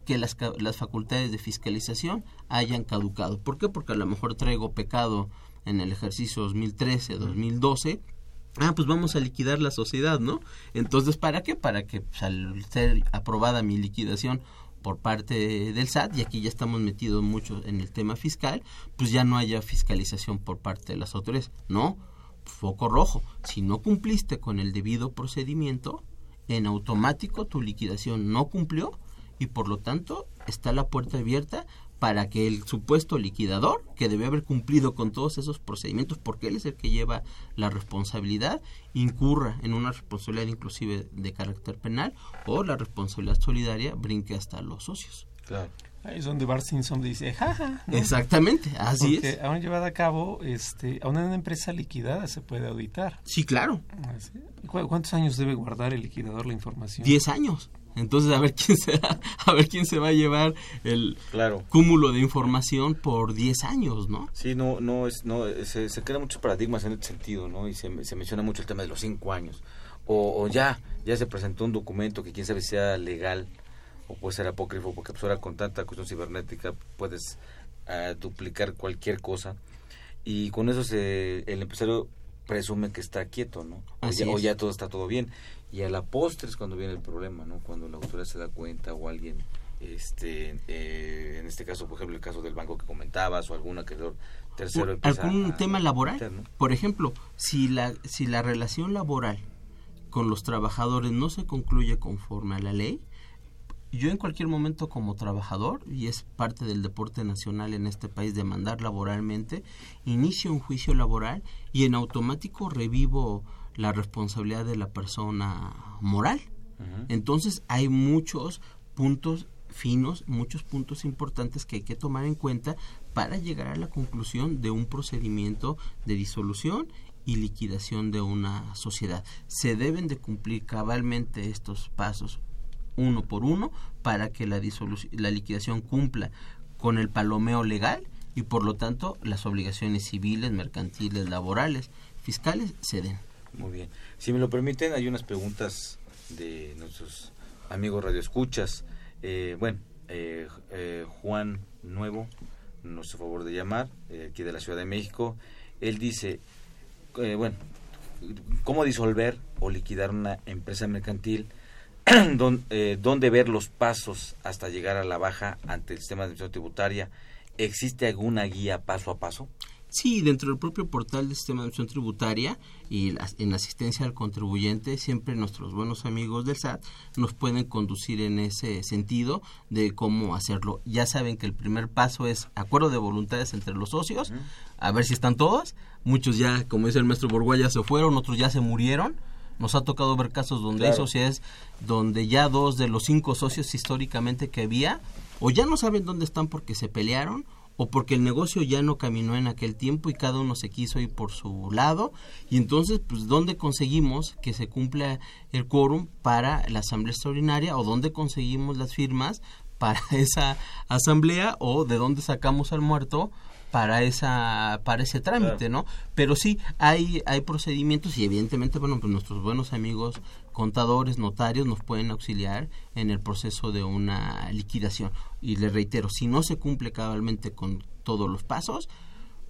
que las, las facultades de fiscalización hayan caducado. ¿Por qué? Porque a lo mejor traigo pecado en el ejercicio 2013, 2012. Ah, pues vamos a liquidar la sociedad, ¿no? Entonces, ¿para qué? Para que pues, al ser aprobada mi liquidación por parte del SAT, y aquí ya estamos metidos mucho en el tema fiscal, pues ya no haya fiscalización por parte de las autoridades. No, foco rojo. Si no cumpliste con el debido procedimiento, en automático tu liquidación no cumplió y por lo tanto está la puerta abierta para que el supuesto liquidador, que debe haber cumplido con todos esos procedimientos, porque él es el que lleva la responsabilidad, incurra en una responsabilidad inclusive de carácter penal o la responsabilidad solidaria brinque hasta los socios. Claro. Ahí es donde Bart Simpson dice, jaja. Exactamente, así Porque es. aún llevada a cabo, este, a una empresa liquidada se puede auditar. Sí, claro. ¿Cuántos años debe guardar el liquidador la información? Diez años. Entonces a ver quién se va, a ver quién se va a llevar el cúmulo de información por diez años, ¿no? Sí, no, no es, no, se, se crean muchos paradigmas en este sentido, ¿no? Y se, se menciona mucho el tema de los cinco años. O, o ya, ya se presentó un documento que quién sabe si sea legal o puede ser apócrifo, porque pues ahora con tanta cuestión cibernética puedes uh, duplicar cualquier cosa y con eso se, el empresario presume que está quieto, ¿no? O ya, o ya, todo está todo bien. Y a la postre es cuando viene el problema, ¿no? Cuando la autoridad se da cuenta o alguien, este, eh, en este caso, por ejemplo, el caso del banco que comentabas o algún acreedor tercero. ¿Algún tema laboral? Por ejemplo, si la, si la relación laboral con los trabajadores no se concluye conforme a la ley, yo en cualquier momento como trabajador, y es parte del deporte nacional en este país demandar laboralmente, inicio un juicio laboral y en automático revivo la responsabilidad de la persona moral. Entonces hay muchos puntos finos, muchos puntos importantes que hay que tomar en cuenta para llegar a la conclusión de un procedimiento de disolución y liquidación de una sociedad. Se deben de cumplir cabalmente estos pasos uno por uno para que la, la liquidación cumpla con el palomeo legal y por lo tanto las obligaciones civiles, mercantiles, laborales, fiscales se den. Muy bien. Si me lo permiten, hay unas preguntas de nuestros amigos radioescuchas. Eh, bueno, eh, eh, Juan Nuevo nos favor de llamar, eh, aquí de la Ciudad de México. Él dice, bueno, ¿cómo disolver o liquidar una empresa mercantil? Eh, dónde ver los pasos hasta llegar a la baja ante el sistema de administración tributaria. ¿Existe alguna guía paso a paso? Sí, dentro del propio portal del sistema de administración tributaria y en la asistencia al contribuyente, siempre nuestros buenos amigos del SAT nos pueden conducir en ese sentido de cómo hacerlo. Ya saben que el primer paso es acuerdo de voluntades entre los socios, a ver si están todos. Muchos ya, como dice el maestro Borguaya, se fueron, otros ya se murieron nos ha tocado ver casos donde hay sociedades donde ya dos de los cinco socios históricamente que había o ya no saben dónde están porque se pelearon o porque el negocio ya no caminó en aquel tiempo y cada uno se quiso ir por su lado. Y entonces pues dónde conseguimos que se cumpla el quórum para la asamblea extraordinaria o dónde conseguimos las firmas para esa asamblea o de dónde sacamos al muerto para esa para ese trámite, ¿no? Pero sí hay hay procedimientos y evidentemente bueno, pues nuestros buenos amigos contadores, notarios nos pueden auxiliar en el proceso de una liquidación. Y les reitero, si no se cumple cabalmente con todos los pasos,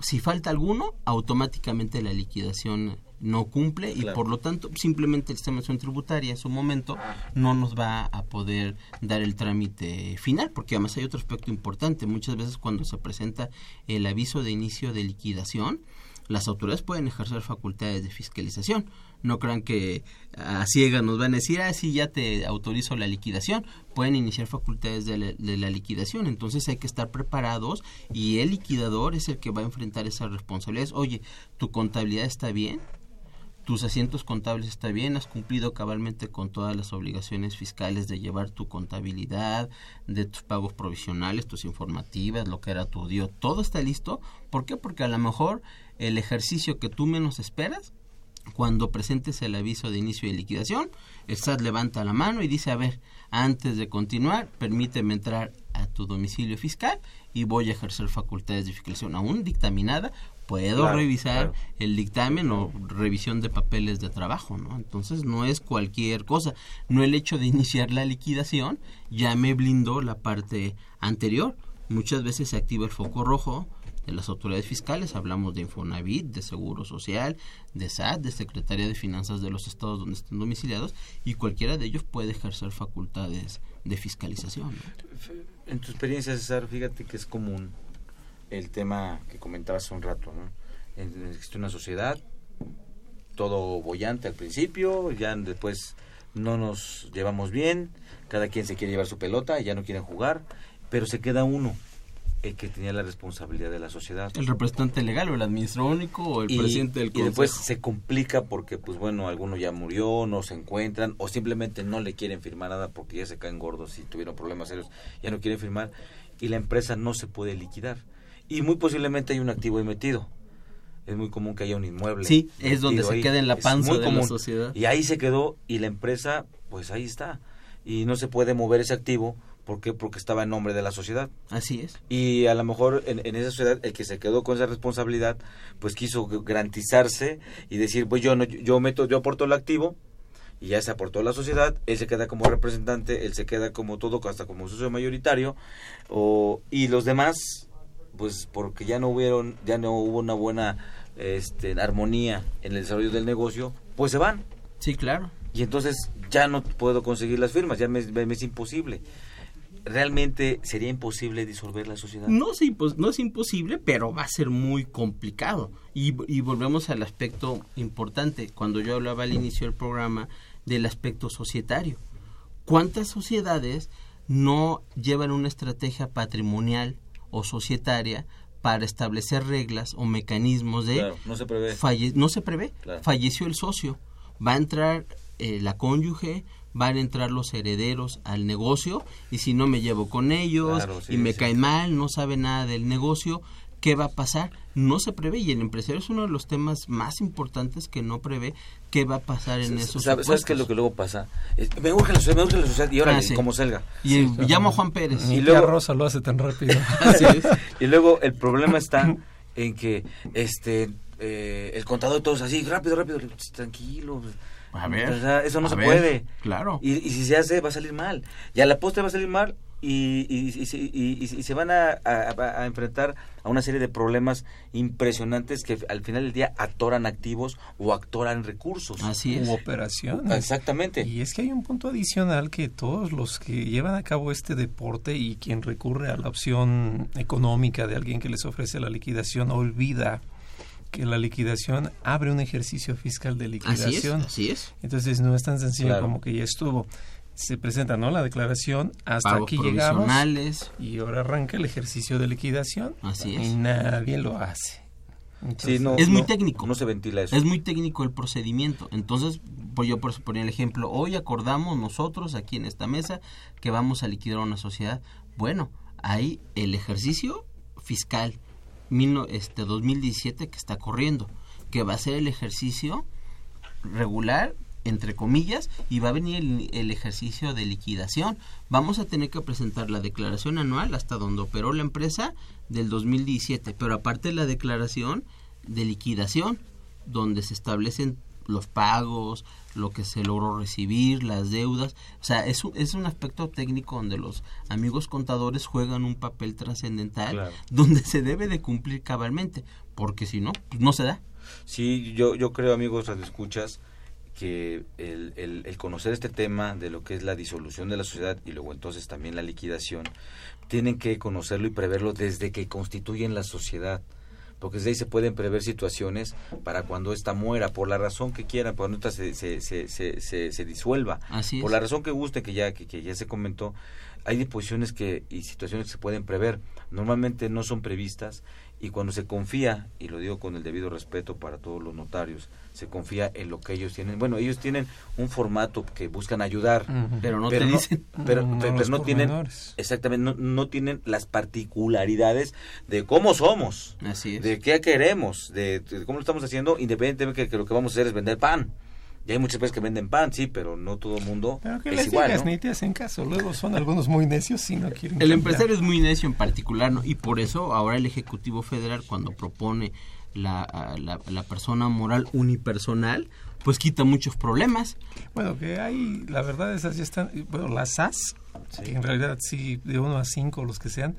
si falta alguno, automáticamente la liquidación no cumple y por lo tanto simplemente el sistema de tributaria en su momento no nos va a poder dar el trámite final porque además hay otro aspecto importante muchas veces cuando se presenta el aviso de inicio de liquidación las autoridades pueden ejercer facultades de fiscalización no crean que a ciega nos van a decir, ah, sí, ya te autorizo la liquidación. Pueden iniciar facultades de la, liquidación. Entonces hay que estar preparados y el liquidador es el que va a enfrentar esas responsabilidades. Oye, ¿tu contabilidad está bien? Tus asientos contables está bien, has cumplido cabalmente con todas las obligaciones fiscales de llevar tu contabilidad, de tus pagos provisionales, tus informativas, lo que era tu DIO, todo está listo. ¿Por qué? Porque a lo mejor el ejercicio que tú menos esperas cuando presentes el aviso de inicio de liquidación, el SAT levanta la mano y dice, a ver, antes de continuar, permíteme entrar a tu domicilio fiscal y voy a ejercer facultades de fiscalización aún dictaminada, puedo revisar el dictamen o revisión de papeles de trabajo, ¿no? Entonces no es cualquier cosa, no el hecho de iniciar la liquidación ya me blindó la parte anterior. Muchas veces se activa el foco rojo, de las autoridades fiscales, hablamos de Infonavit, de Seguro Social, de SAT, de Secretaría de Finanzas de los estados donde estén domiciliados y cualquiera de ellos puede ejercer facultades de fiscalización. En tu experiencia, César, fíjate que es común el tema que comentabas hace un rato, ¿no? Existe una sociedad, todo bollante al principio, ya después no nos llevamos bien, cada quien se quiere llevar su pelota, ya no quieren jugar, pero se queda uno el que tenía la responsabilidad de la sociedad. El representante legal o el administrador único o el presidente del consejo. Y después se complica porque, pues bueno, alguno ya murió, no se encuentran o simplemente no le quieren firmar nada porque ya se caen gordos y tuvieron problemas serios, ya no quieren firmar y la empresa no se puede liquidar. Y muy posiblemente hay un activo ahí metido. Es muy común que haya un inmueble. Sí, es donde se queda en la panza de la sociedad. Y ahí se quedó y la empresa, pues ahí está. Y no se puede mover ese activo ¿Por qué? Porque estaba en nombre de la sociedad. Así es. Y a lo mejor en, esa sociedad el que se quedó con esa responsabilidad, pues quiso garantizarse y decir, pues yo no, yo meto, yo aporto el activo y ya se aportó a la sociedad, él se queda como representante, él se queda como todo, hasta como socio mayoritario, o, y los demás, pues porque ya no hubieron, ya no hubo una buena este, armonía en el desarrollo del negocio, pues se van. Sí, claro. Y entonces ya no puedo conseguir las firmas, ya me es imposible realmente sería imposible disolver la sociedad. No es, no es imposible, pero va a ser muy complicado. Y, y, volvemos al aspecto importante, cuando yo hablaba al inicio del programa del aspecto societario. ¿Cuántas sociedades no llevan una estrategia patrimonial o societaria para establecer reglas o mecanismos de... no se prevé. no se prevé. Falleció el socio. Va a entrar eh, la cónyuge, van a entrar los herederos al negocio y si no me llevo con ellos y me cae mal, no sabe nada del negocio, ¿qué va a pasar? No se prevé y el empresario es uno de los temas más importantes que no prevé qué va a pasar en esos ¿Sabes, ¿Sabes qué es lo que luego pasa? Me urge la sociedad, me urge la sociedad y ahora ah, como salga. Y llamo a Juan Pérez. Y, luego Rosa lo hace tan rápido. Y luego el problema está en que este eh, el contador todos así, rápido, rápido, tranquilo a ver, eso no se puede. Claro. Y, si se hace, va a salir mal. Y a la postre va a salir mal y, y, se van a, enfrentar a una serie de problemas impresionantes que al final del día atoran activos o atoran recursos. Así es. U operaciones. Exactamente. Y es que hay un punto adicional que todos los que llevan a cabo este deporte y quien recurre a la opción económica de alguien que les ofrece la liquidación olvida que la liquidación abre un ejercicio fiscal de liquidación. Así es. Entonces no es tan sencillo como que ya estuvo. Se presenta no la declaración, hasta aquí llegamos y ahora arranca el ejercicio de liquidación. Así es. Y nadie lo hace. es muy técnico. No se ventila eso. Es muy técnico el procedimiento. Entonces, pues yo por poner el ejemplo, hoy acordamos nosotros aquí en esta mesa que vamos a liquidar una sociedad. Bueno, ahí el ejercicio fiscal este 2017 que está corriendo, que va a ser el ejercicio regular entre comillas, y va a venir el, el, ejercicio de liquidación. Vamos a tener que presentar la declaración anual hasta donde operó la empresa del 2017, pero aparte la declaración de liquidación, donde se establecen los pagos, lo que se logró recibir, las deudas. O sea, es un, es un aspecto técnico donde los amigos contadores juegan un papel trascendental, donde se debe de cumplir cabalmente, porque si no, pues no se da. Sí, yo, yo creo, amigos, las escuchas, que el, el, el, conocer este tema de lo que es la disolución de la sociedad y luego entonces también la liquidación, tienen que conocerlo y preverlo desde que constituyen la sociedad. Porque desde ahí se pueden prever situaciones para cuando ésta muera, por la razón que quieran, cuando ésta se, se, se, se, se disuelva, Así por la razón que guste, que ya, que, que ya se comentó, hay disposiciones que, y situaciones que se pueden prever, normalmente no son previstas, y cuando se confía, y lo digo con el debido respeto para todos los notarios, se confía en lo que ellos tienen. Bueno, ellos tienen un formato que buscan ayudar, uh -huh. pero no pero te no, dicen. pero, No, pero los no tienen exactamente no, no tienen las particularidades de cómo somos, Así es. de qué queremos, de, de cómo lo estamos haciendo, independientemente de que, que lo que vamos a hacer es vender pan. Y hay muchas veces que venden pan, sí, pero no todo el mundo Pero que es les igual. digas, ¿no? ni te hacen caso. Luego son algunos muy necios y no quieren El cambiar. empresario es muy necio en particular, ¿no? Y por eso ahora el Ejecutivo Federal, cuando propone la, la, la persona moral unipersonal, pues quita muchos problemas. Bueno, que hay, la verdad, esas ya están, bueno, las SAS, que en realidad sí, de uno a cinco, los que sean,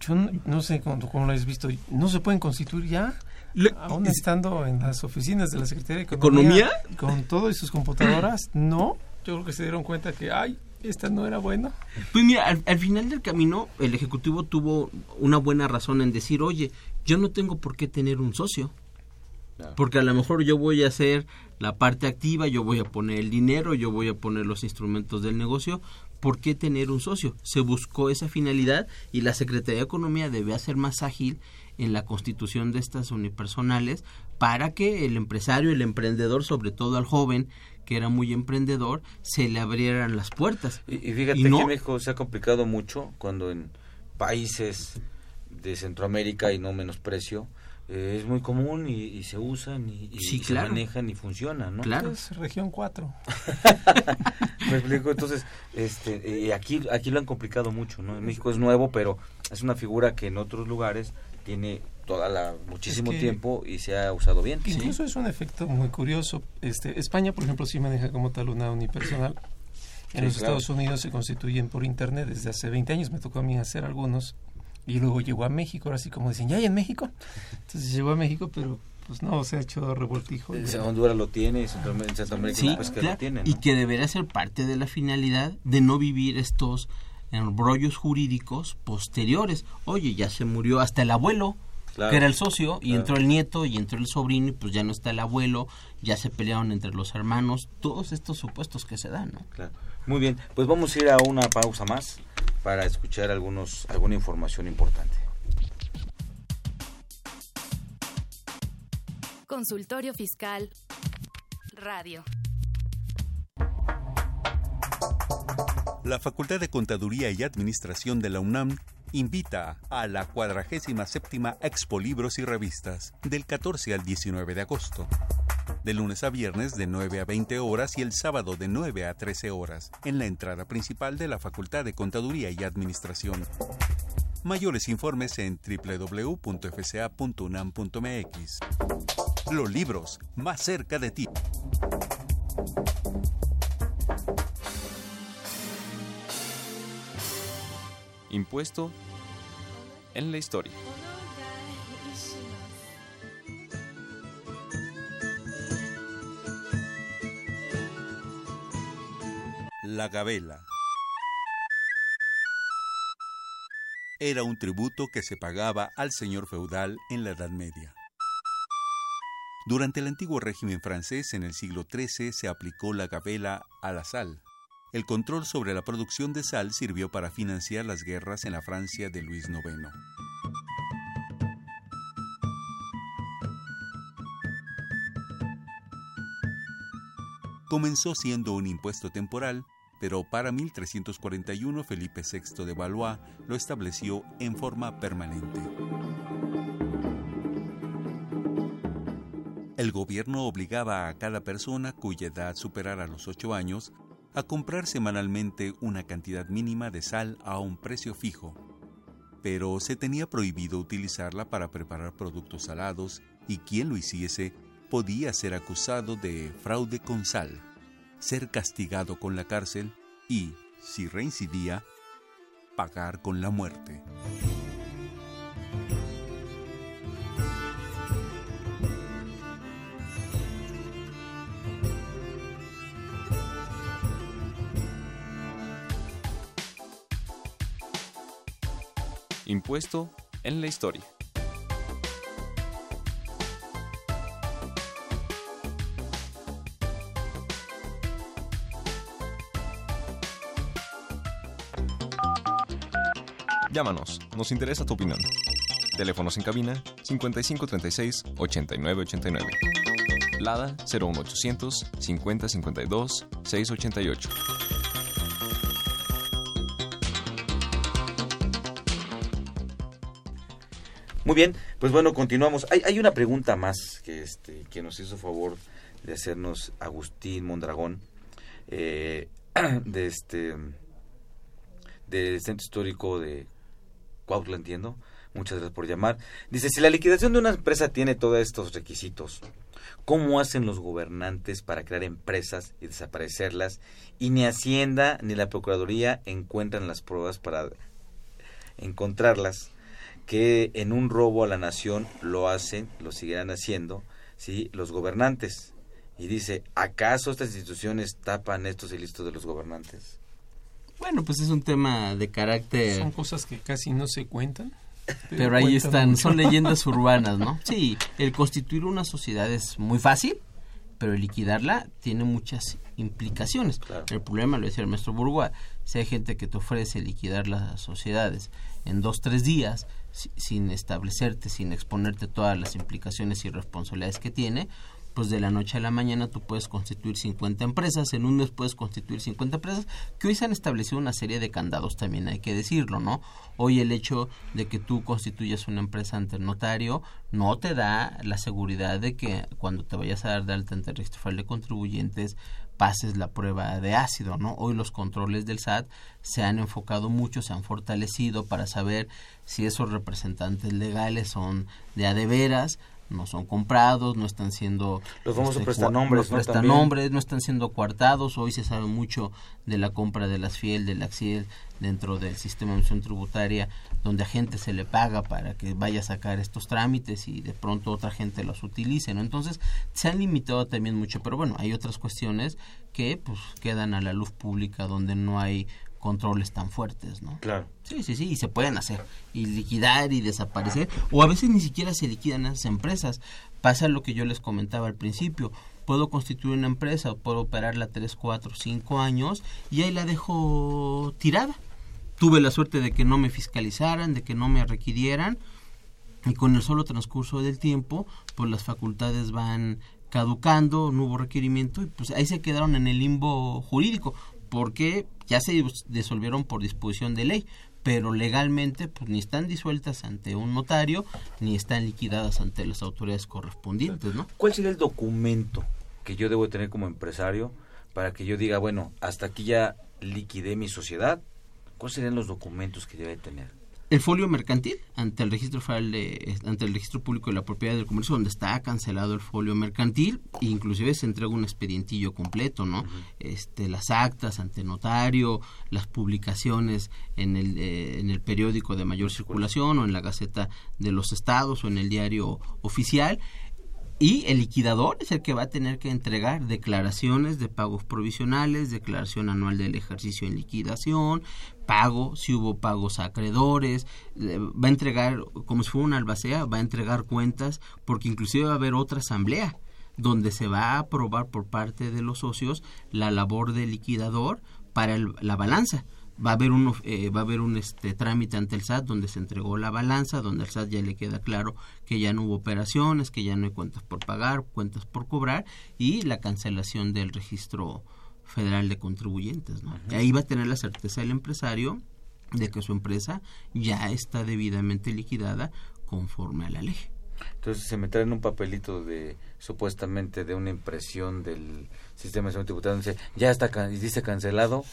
yo no, no sé cómo, cómo lo has visto, no se pueden constituir ya, Le- aún es- estando en las oficinas de la Secretaría de Economía, con todo y sus computadoras, no, yo creo que se dieron cuenta que, ay, esta no era buena. Pues mira, al, al final del camino, el Ejecutivo tuvo una buena razón en decir, oye, yo no tengo por qué tener un socio. Porque a lo mejor yo voy a hacer la parte activa, yo voy a poner el dinero, yo voy a poner los instrumentos del negocio. ¿Por qué tener un socio? Se buscó esa finalidad y la Secretaría de Economía debe hacer más ágil en la constitución de estas unipersonales para que el empresario, el emprendedor, sobre todo al joven que era muy emprendedor, se le abrieran las puertas. Y, y fíjate Y que no. en México se ha complicado mucho cuando en países de Centroamérica y no menosprecio eh, es muy común y, y se usan y, y Sí, se claro. manejan y funcionan, ¿no? Claro. Es región 4. Me explico, entonces, este, y aquí, aquí lo han complicado mucho, ¿no? En México es nuevo, pero es una figura que en otros lugares tiene toda la muchísimo que- tiempo y se ha usado bien. Incluso es un efecto muy curioso. Este, España, por ejemplo, sí maneja como tal una unipersonal. En Sí, los claro. Estados Unidos se constituyen por Internet desde hace 20 años. Me tocó a mí hacer algunos. Y luego llegó a México, ahora sí como dicen, ¿ya hay en México? Entonces llegó a México, pero pues no, se ha hecho revoltijo. En Honduras lo tiene, y Centroamérica, en Centroamérica Sí, pues que claro, lo tiene, y ¿no? que deberá ser parte de la finalidad de no vivir estos embrollos jurídicos posteriores. Oye, ya se murió hasta el abuelo, Claro, que era el socio, y claro. entró el nieto, y entró el sobrino, y pues ya no está el abuelo, ya se pelearon entre los hermanos, todos estos supuestos que se dan, ¿no? Claro. Muy bien, pues vamos a ir a una pausa más para escuchar algunos alguna información importante. Consultorio Fiscal Radio. La Facultad de Contaduría y Administración de la UNAM invita a la 47 Expo Libros y Revistas del 14 al 19 de agosto. De lunes a viernes de 9 a 20 horas y el sábado de 9 a 13 horas en la entrada principal de la Facultad de Contaduría y Administración. Mayores informes en www.fca.unam.mx. Los libros más cerca de ti. Impuesto en la historia. La Gabela. Era un tributo que se pagaba al señor feudal en la Edad Media. Durante el antiguo régimen francés en el siglo XIII se aplicó la gabela a la sal. El control sobre la producción de sal sirvió para financiar las guerras en la Francia de Luis IX. Comenzó siendo un impuesto temporal, pero para 1341 Felipe VI de Valois lo estableció en forma permanente. El gobierno obligaba a cada persona cuya edad superara los 8 años a comprar semanalmente una cantidad mínima de sal a un precio fijo, pero se tenía prohibido utilizarla para preparar productos salados y quien lo hiciese podía ser acusado de fraude con sal, ser castigado con la cárcel y, si reincidía, pagar con la muerte. Impuesto en la historia. Llámanos, nos interesa tu opinión. Teléfonos en cabina 5536 8989. Lada 01800 5052 688. Muy bien, pues bueno, continuamos. Hay, hay una pregunta más que, este, que nos hizo favor de hacernos Agustín Mondragón, eh, de este del Centro Histórico de Cuautla, entiendo. Muchas gracias por llamar. Dice, si la liquidación de una empresa tiene todos estos requisitos, ¿cómo hacen los gobernantes para crear empresas y desaparecerlas? Y ni Hacienda ni la Procuraduría encuentran las pruebas para encontrarlas que en un robo a la nación lo hacen, lo seguirán haciendo, ¿sí? los gobernantes. Y dice, ¿acaso estas instituciones tapan estos ilícitos de los gobernantes? Bueno, pues es un tema de carácter... Son cosas que casi no se cuentan. Pero, ahí están, son leyendas urbanas, ¿no? Sí, el constituir una sociedad es muy fácil, pero el liquidarla tiene muchas implicaciones. El problema, lo decía el maestro Burgua, si hay gente que te ofrece liquidar las sociedades en dos, tres días, sin establecerte, sin exponerte todas las implicaciones y responsabilidades que tiene, pues de la noche a la mañana tú puedes constituir 50 empresas, en un mes puedes constituir 50 empresas, que hoy se han establecido una serie de candados también, hay que decirlo, ¿no? Hoy el hecho de que tú constituyas una empresa ante el notario no te da la seguridad de que cuando te vayas a dar de alta ante el registro de contribuyentes pases la prueba de ácido, ¿no? Hoy los controles del SAT se han enfocado mucho, se han fortalecido para saber si esos representantes legales son de a de veras, no son comprados, no están siendo los famosos este, prestanombres, ¿no? prestanombres no están siendo coartados. Hoy se sabe mucho de la compra de las FIEL, de la AXIEL dentro del sistema de emisión tributaria, donde a gente se le paga para que vaya a sacar estos trámites y de pronto otra gente los utilice, ¿no? Entonces se han limitado también mucho, pero bueno, hay otras cuestiones que pues quedan a la luz pública donde no hay controles tan fuertes, ¿no? Claro. Sí, sí, sí, y se pueden hacer. Y liquidar y desaparecer. O a veces ni siquiera se liquidan esas empresas. Pasa lo que yo les comentaba al principio. Puedo constituir una empresa, puedo operarla 3, 4, 5 años y ahí la dejo tirada. Tuve la suerte de que no me fiscalizaran, de que no me requirieran. Y con el solo transcurso del tiempo, pues las facultades van caducando, no hubo requerimiento y pues ahí se quedaron en el limbo jurídico porque ya se disolvieron por disposición de ley, pero legalmente pues ni están disueltas ante un notario ni están liquidadas ante las autoridades correspondientes, ¿no? ¿Cuál sería el documento que yo debo tener como empresario para que yo diga, bueno, hasta aquí ya liquidé mi sociedad? ¿Cuáles serían los documentos que debe tener? El folio mercantil ante el registro federal ante el registro público de la propiedad del comercio donde está cancelado el folio mercantil e inclusive se entrega un expedientillo completo no este las actas ante notario las publicaciones en el eh, en el periódico de mayor circulación o en la gaceta de los estados o en el diario oficial y el liquidador es el que va a tener que entregar declaraciones de pagos provisionales, declaración anual del ejercicio en liquidación, pago, si hubo pagos a acreedores, va a entregar, como si fuera una albacea, va a entregar cuentas, porque inclusive va a haber otra asamblea donde se va a aprobar por parte de los socios la labor de liquidador para la balanza. Va a haber un eh, va a haber un este trámite ante el SAT donde se entregó la balanza donde al SAT ya le queda claro que ya no hubo operaciones que ya no hay cuentas por pagar cuentas por cobrar y la cancelación del registro federal de contribuyentes ¿no? ahí va a tener la certeza el empresario de que su empresa ya está debidamente liquidada conforme a la ley Entonces se meterá en un papelito de supuestamente de una impresión del sistema de diputado dice ya está y dice cancelado.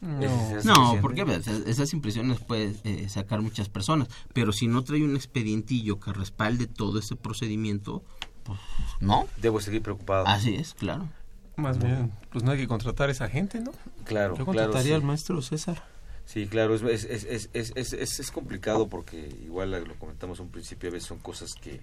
No, no porque esas impresiones puede eh, sacar muchas personas, pero si no trae un expedientillo que respalde todo ese procedimiento, pues no. Debo seguir preocupado. Así es, claro. Más bien, pues no hay que contratar a esa gente, ¿no? Claro, Yo contrataría al maestro César. Sí, claro, es, es, es, es, es, complicado porque igual lo comentamos un principio, a veces son cosas que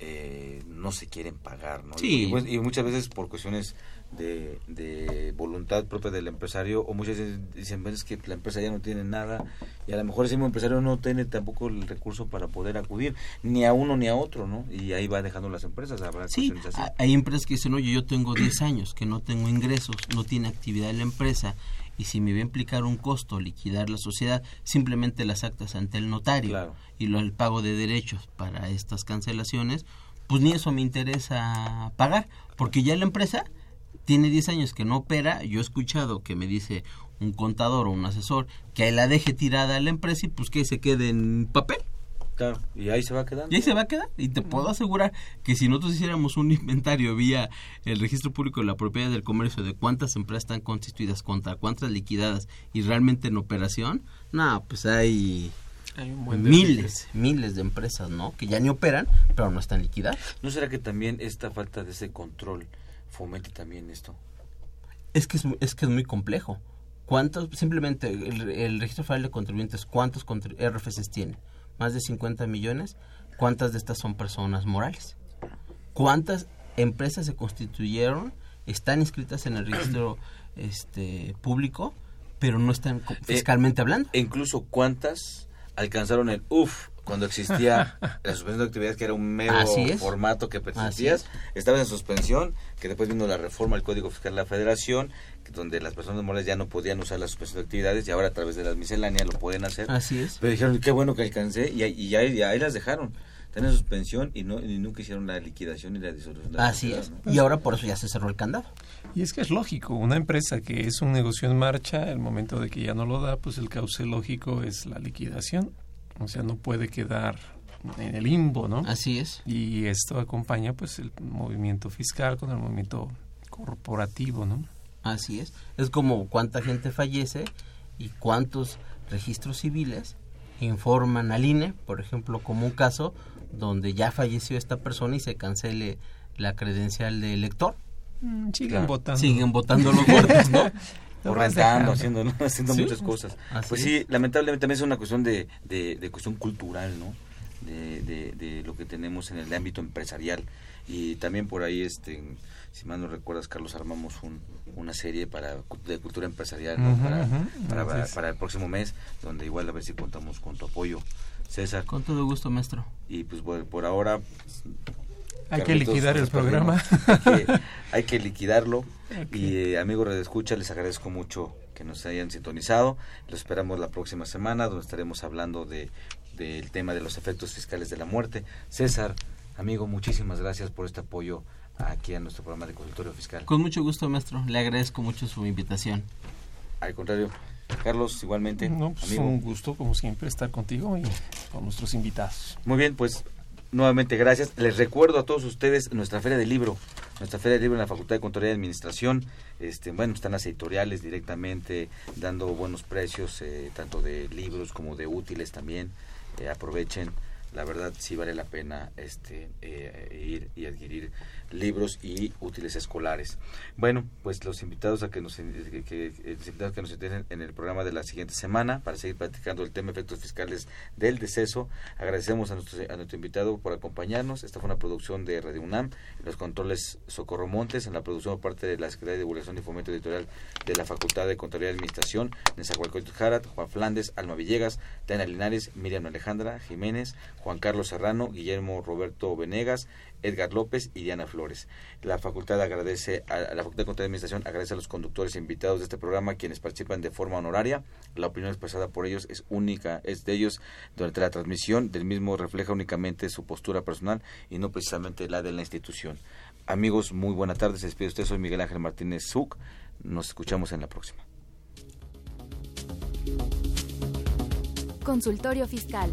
eh, no se quieren pagar, ¿no? Sí. Y, muchas veces por cuestiones de, de, voluntad propia del empresario o muchas veces dicen veces que la empresa ya no tiene nada y a lo mejor ese mismo empresario no tiene tampoco el recurso para poder acudir ni a uno ni a otro, ¿no? Y ahí va dejando las empresas. Habrá sí, hay empresas que dicen, oye, yo tengo 10 años que no tengo ingresos, no tiene actividad en la empresa y si me va a implicar un costo liquidar la sociedad, simplemente las actas ante el notario y lo, el pago de derechos para estas cancelaciones, pues ni eso me interesa pagar, porque ya la empresa tiene 10 años que no opera, yo he escuchado que me dice un contador o un asesor que la deje tirada a la empresa y pues que se quede en papel. Claro, y ahí se va a quedar. Y ahí se va a quedar. Y te puedo asegurar que si nosotros hiciéramos un inventario vía el registro público de la propiedad del comercio de cuántas empresas están constituidas contra cuántas liquidadas y realmente en operación, no, pues hay, miles, miles de empresas, ¿no? Que ya ni operan, pero no están liquidadas. ¿No será que también esta falta de ese control fomente también esto? Es que es, es que es muy complejo. ¿Cuántos, simplemente el, registro federal de contribuyentes, cuántos RFCs tiene? más de 50 millones, ¿cuántas de estas son personas morales? ¿Cuántas empresas se constituyeron, están inscritas en el registro este público, pero no están eh, fiscalmente hablando? Incluso cuántas alcanzaron el UF cuando existía la suspensión de actividades, que era un mero formato que pretendías, estabas en suspensión, que después vino la reforma al Código Fiscal de la Federación, donde las personas morales ya no podían usar la suspensión de actividades y ahora a través de las misceláneas lo pueden hacer. Así es. Pero dijeron, qué bueno que alcancé y, y, ahí, las dejaron. Están en suspensión y, no, y nunca hicieron la liquidación y la disolución. Así es. Y ahora por eso ya se cerró el candado. Y es que es lógico, una empresa que es un negocio en marcha, el momento de que ya no lo da, pues el cauce lógico es la liquidación. O sea, no puede quedar en el limbo, ¿no? Así es. Y esto acompaña pues el movimiento fiscal con el movimiento corporativo, ¿no? Así es. Es como cuánta gente fallece y cuántos registros civiles informan al INE, por ejemplo, como un caso donde ya falleció esta persona y se cancele la credencial de elector. Mm, siguen votando. Siguen votando los votos, ¿no? o rentando, haciendo, haciendo muchas cosas. pues sí, lamentablemente también es una cuestión de, de, cuestión cultural, ¿no? De, de, de, lo que tenemos en el ámbito empresarial y también por ahí este si mal no recuerdas, Carlos, armamos una serie para de cultura empresarial para, para, el próximo mes, donde igual a ver si contamos con tu apoyo, César. Con todo gusto, maestro. Y pues por, ahora... Hay que liquidar el programa. Hay que, liquidarlo. Y eh, amigos de Escucha, les agradezco mucho que nos hayan sintonizado. Los esperamos la próxima semana, donde estaremos hablando de del tema de los efectos fiscales de la muerte. César, amigo, muchísimas gracias por este apoyo aquí a nuestro programa de consultorio fiscal. Con mucho gusto, maestro. Le agradezco mucho su invitación. Al contrario. Carlos, igualmente. No, pues un gusto, como siempre, estar contigo y con nuestros invitados. Muy bien, pues nuevamente gracias. Les recuerdo a todos ustedes nuestra feria de libro, nuestra feria de libro en la Facultad de Contaduría y Administración. Este, bueno, están las editoriales directamente dando buenos precios, eh, tanto de libros como de útiles también. Eh, aprovechen, la verdad sí vale la pena este, eh, ir y adquirir libros y útiles escolares. Bueno, pues los invitados a que nos que, que invitados que nos estén en el programa de la siguiente semana para seguir platicando el tema efectos fiscales del deceso. Agradecemos a nuestro, a nuestro invitado por acompañarnos. Esta fue una producción de Radio UNAM, los controles Socorro Montes, en la producción parte de la Secretaría de Divulgación y Fomento Editorial de la Facultad de Contaduría y Administración, Nezahualcóyotl Jarat, Juan Flandes, Alma Villegas, Diana Linares, Miriam Alejandra Jiménez, Juan Carlos Serrano, Guillermo Roberto Venegas, Edgar López y Diana Flores. La facultad agradece a, la Facultad de Control de Administración agradece a los conductores invitados de este programa quienes participan de forma honoraria. La opinión expresada por ellos es única, es de ellos durante la transmisión del mismo refleja únicamente su postura personal y no precisamente la de la institución. Amigos, muy buena tarde. Se despide usted. Soy Miguel Ángel Martínez Zuc. Nos escuchamos en la próxima. Consultorio Fiscal.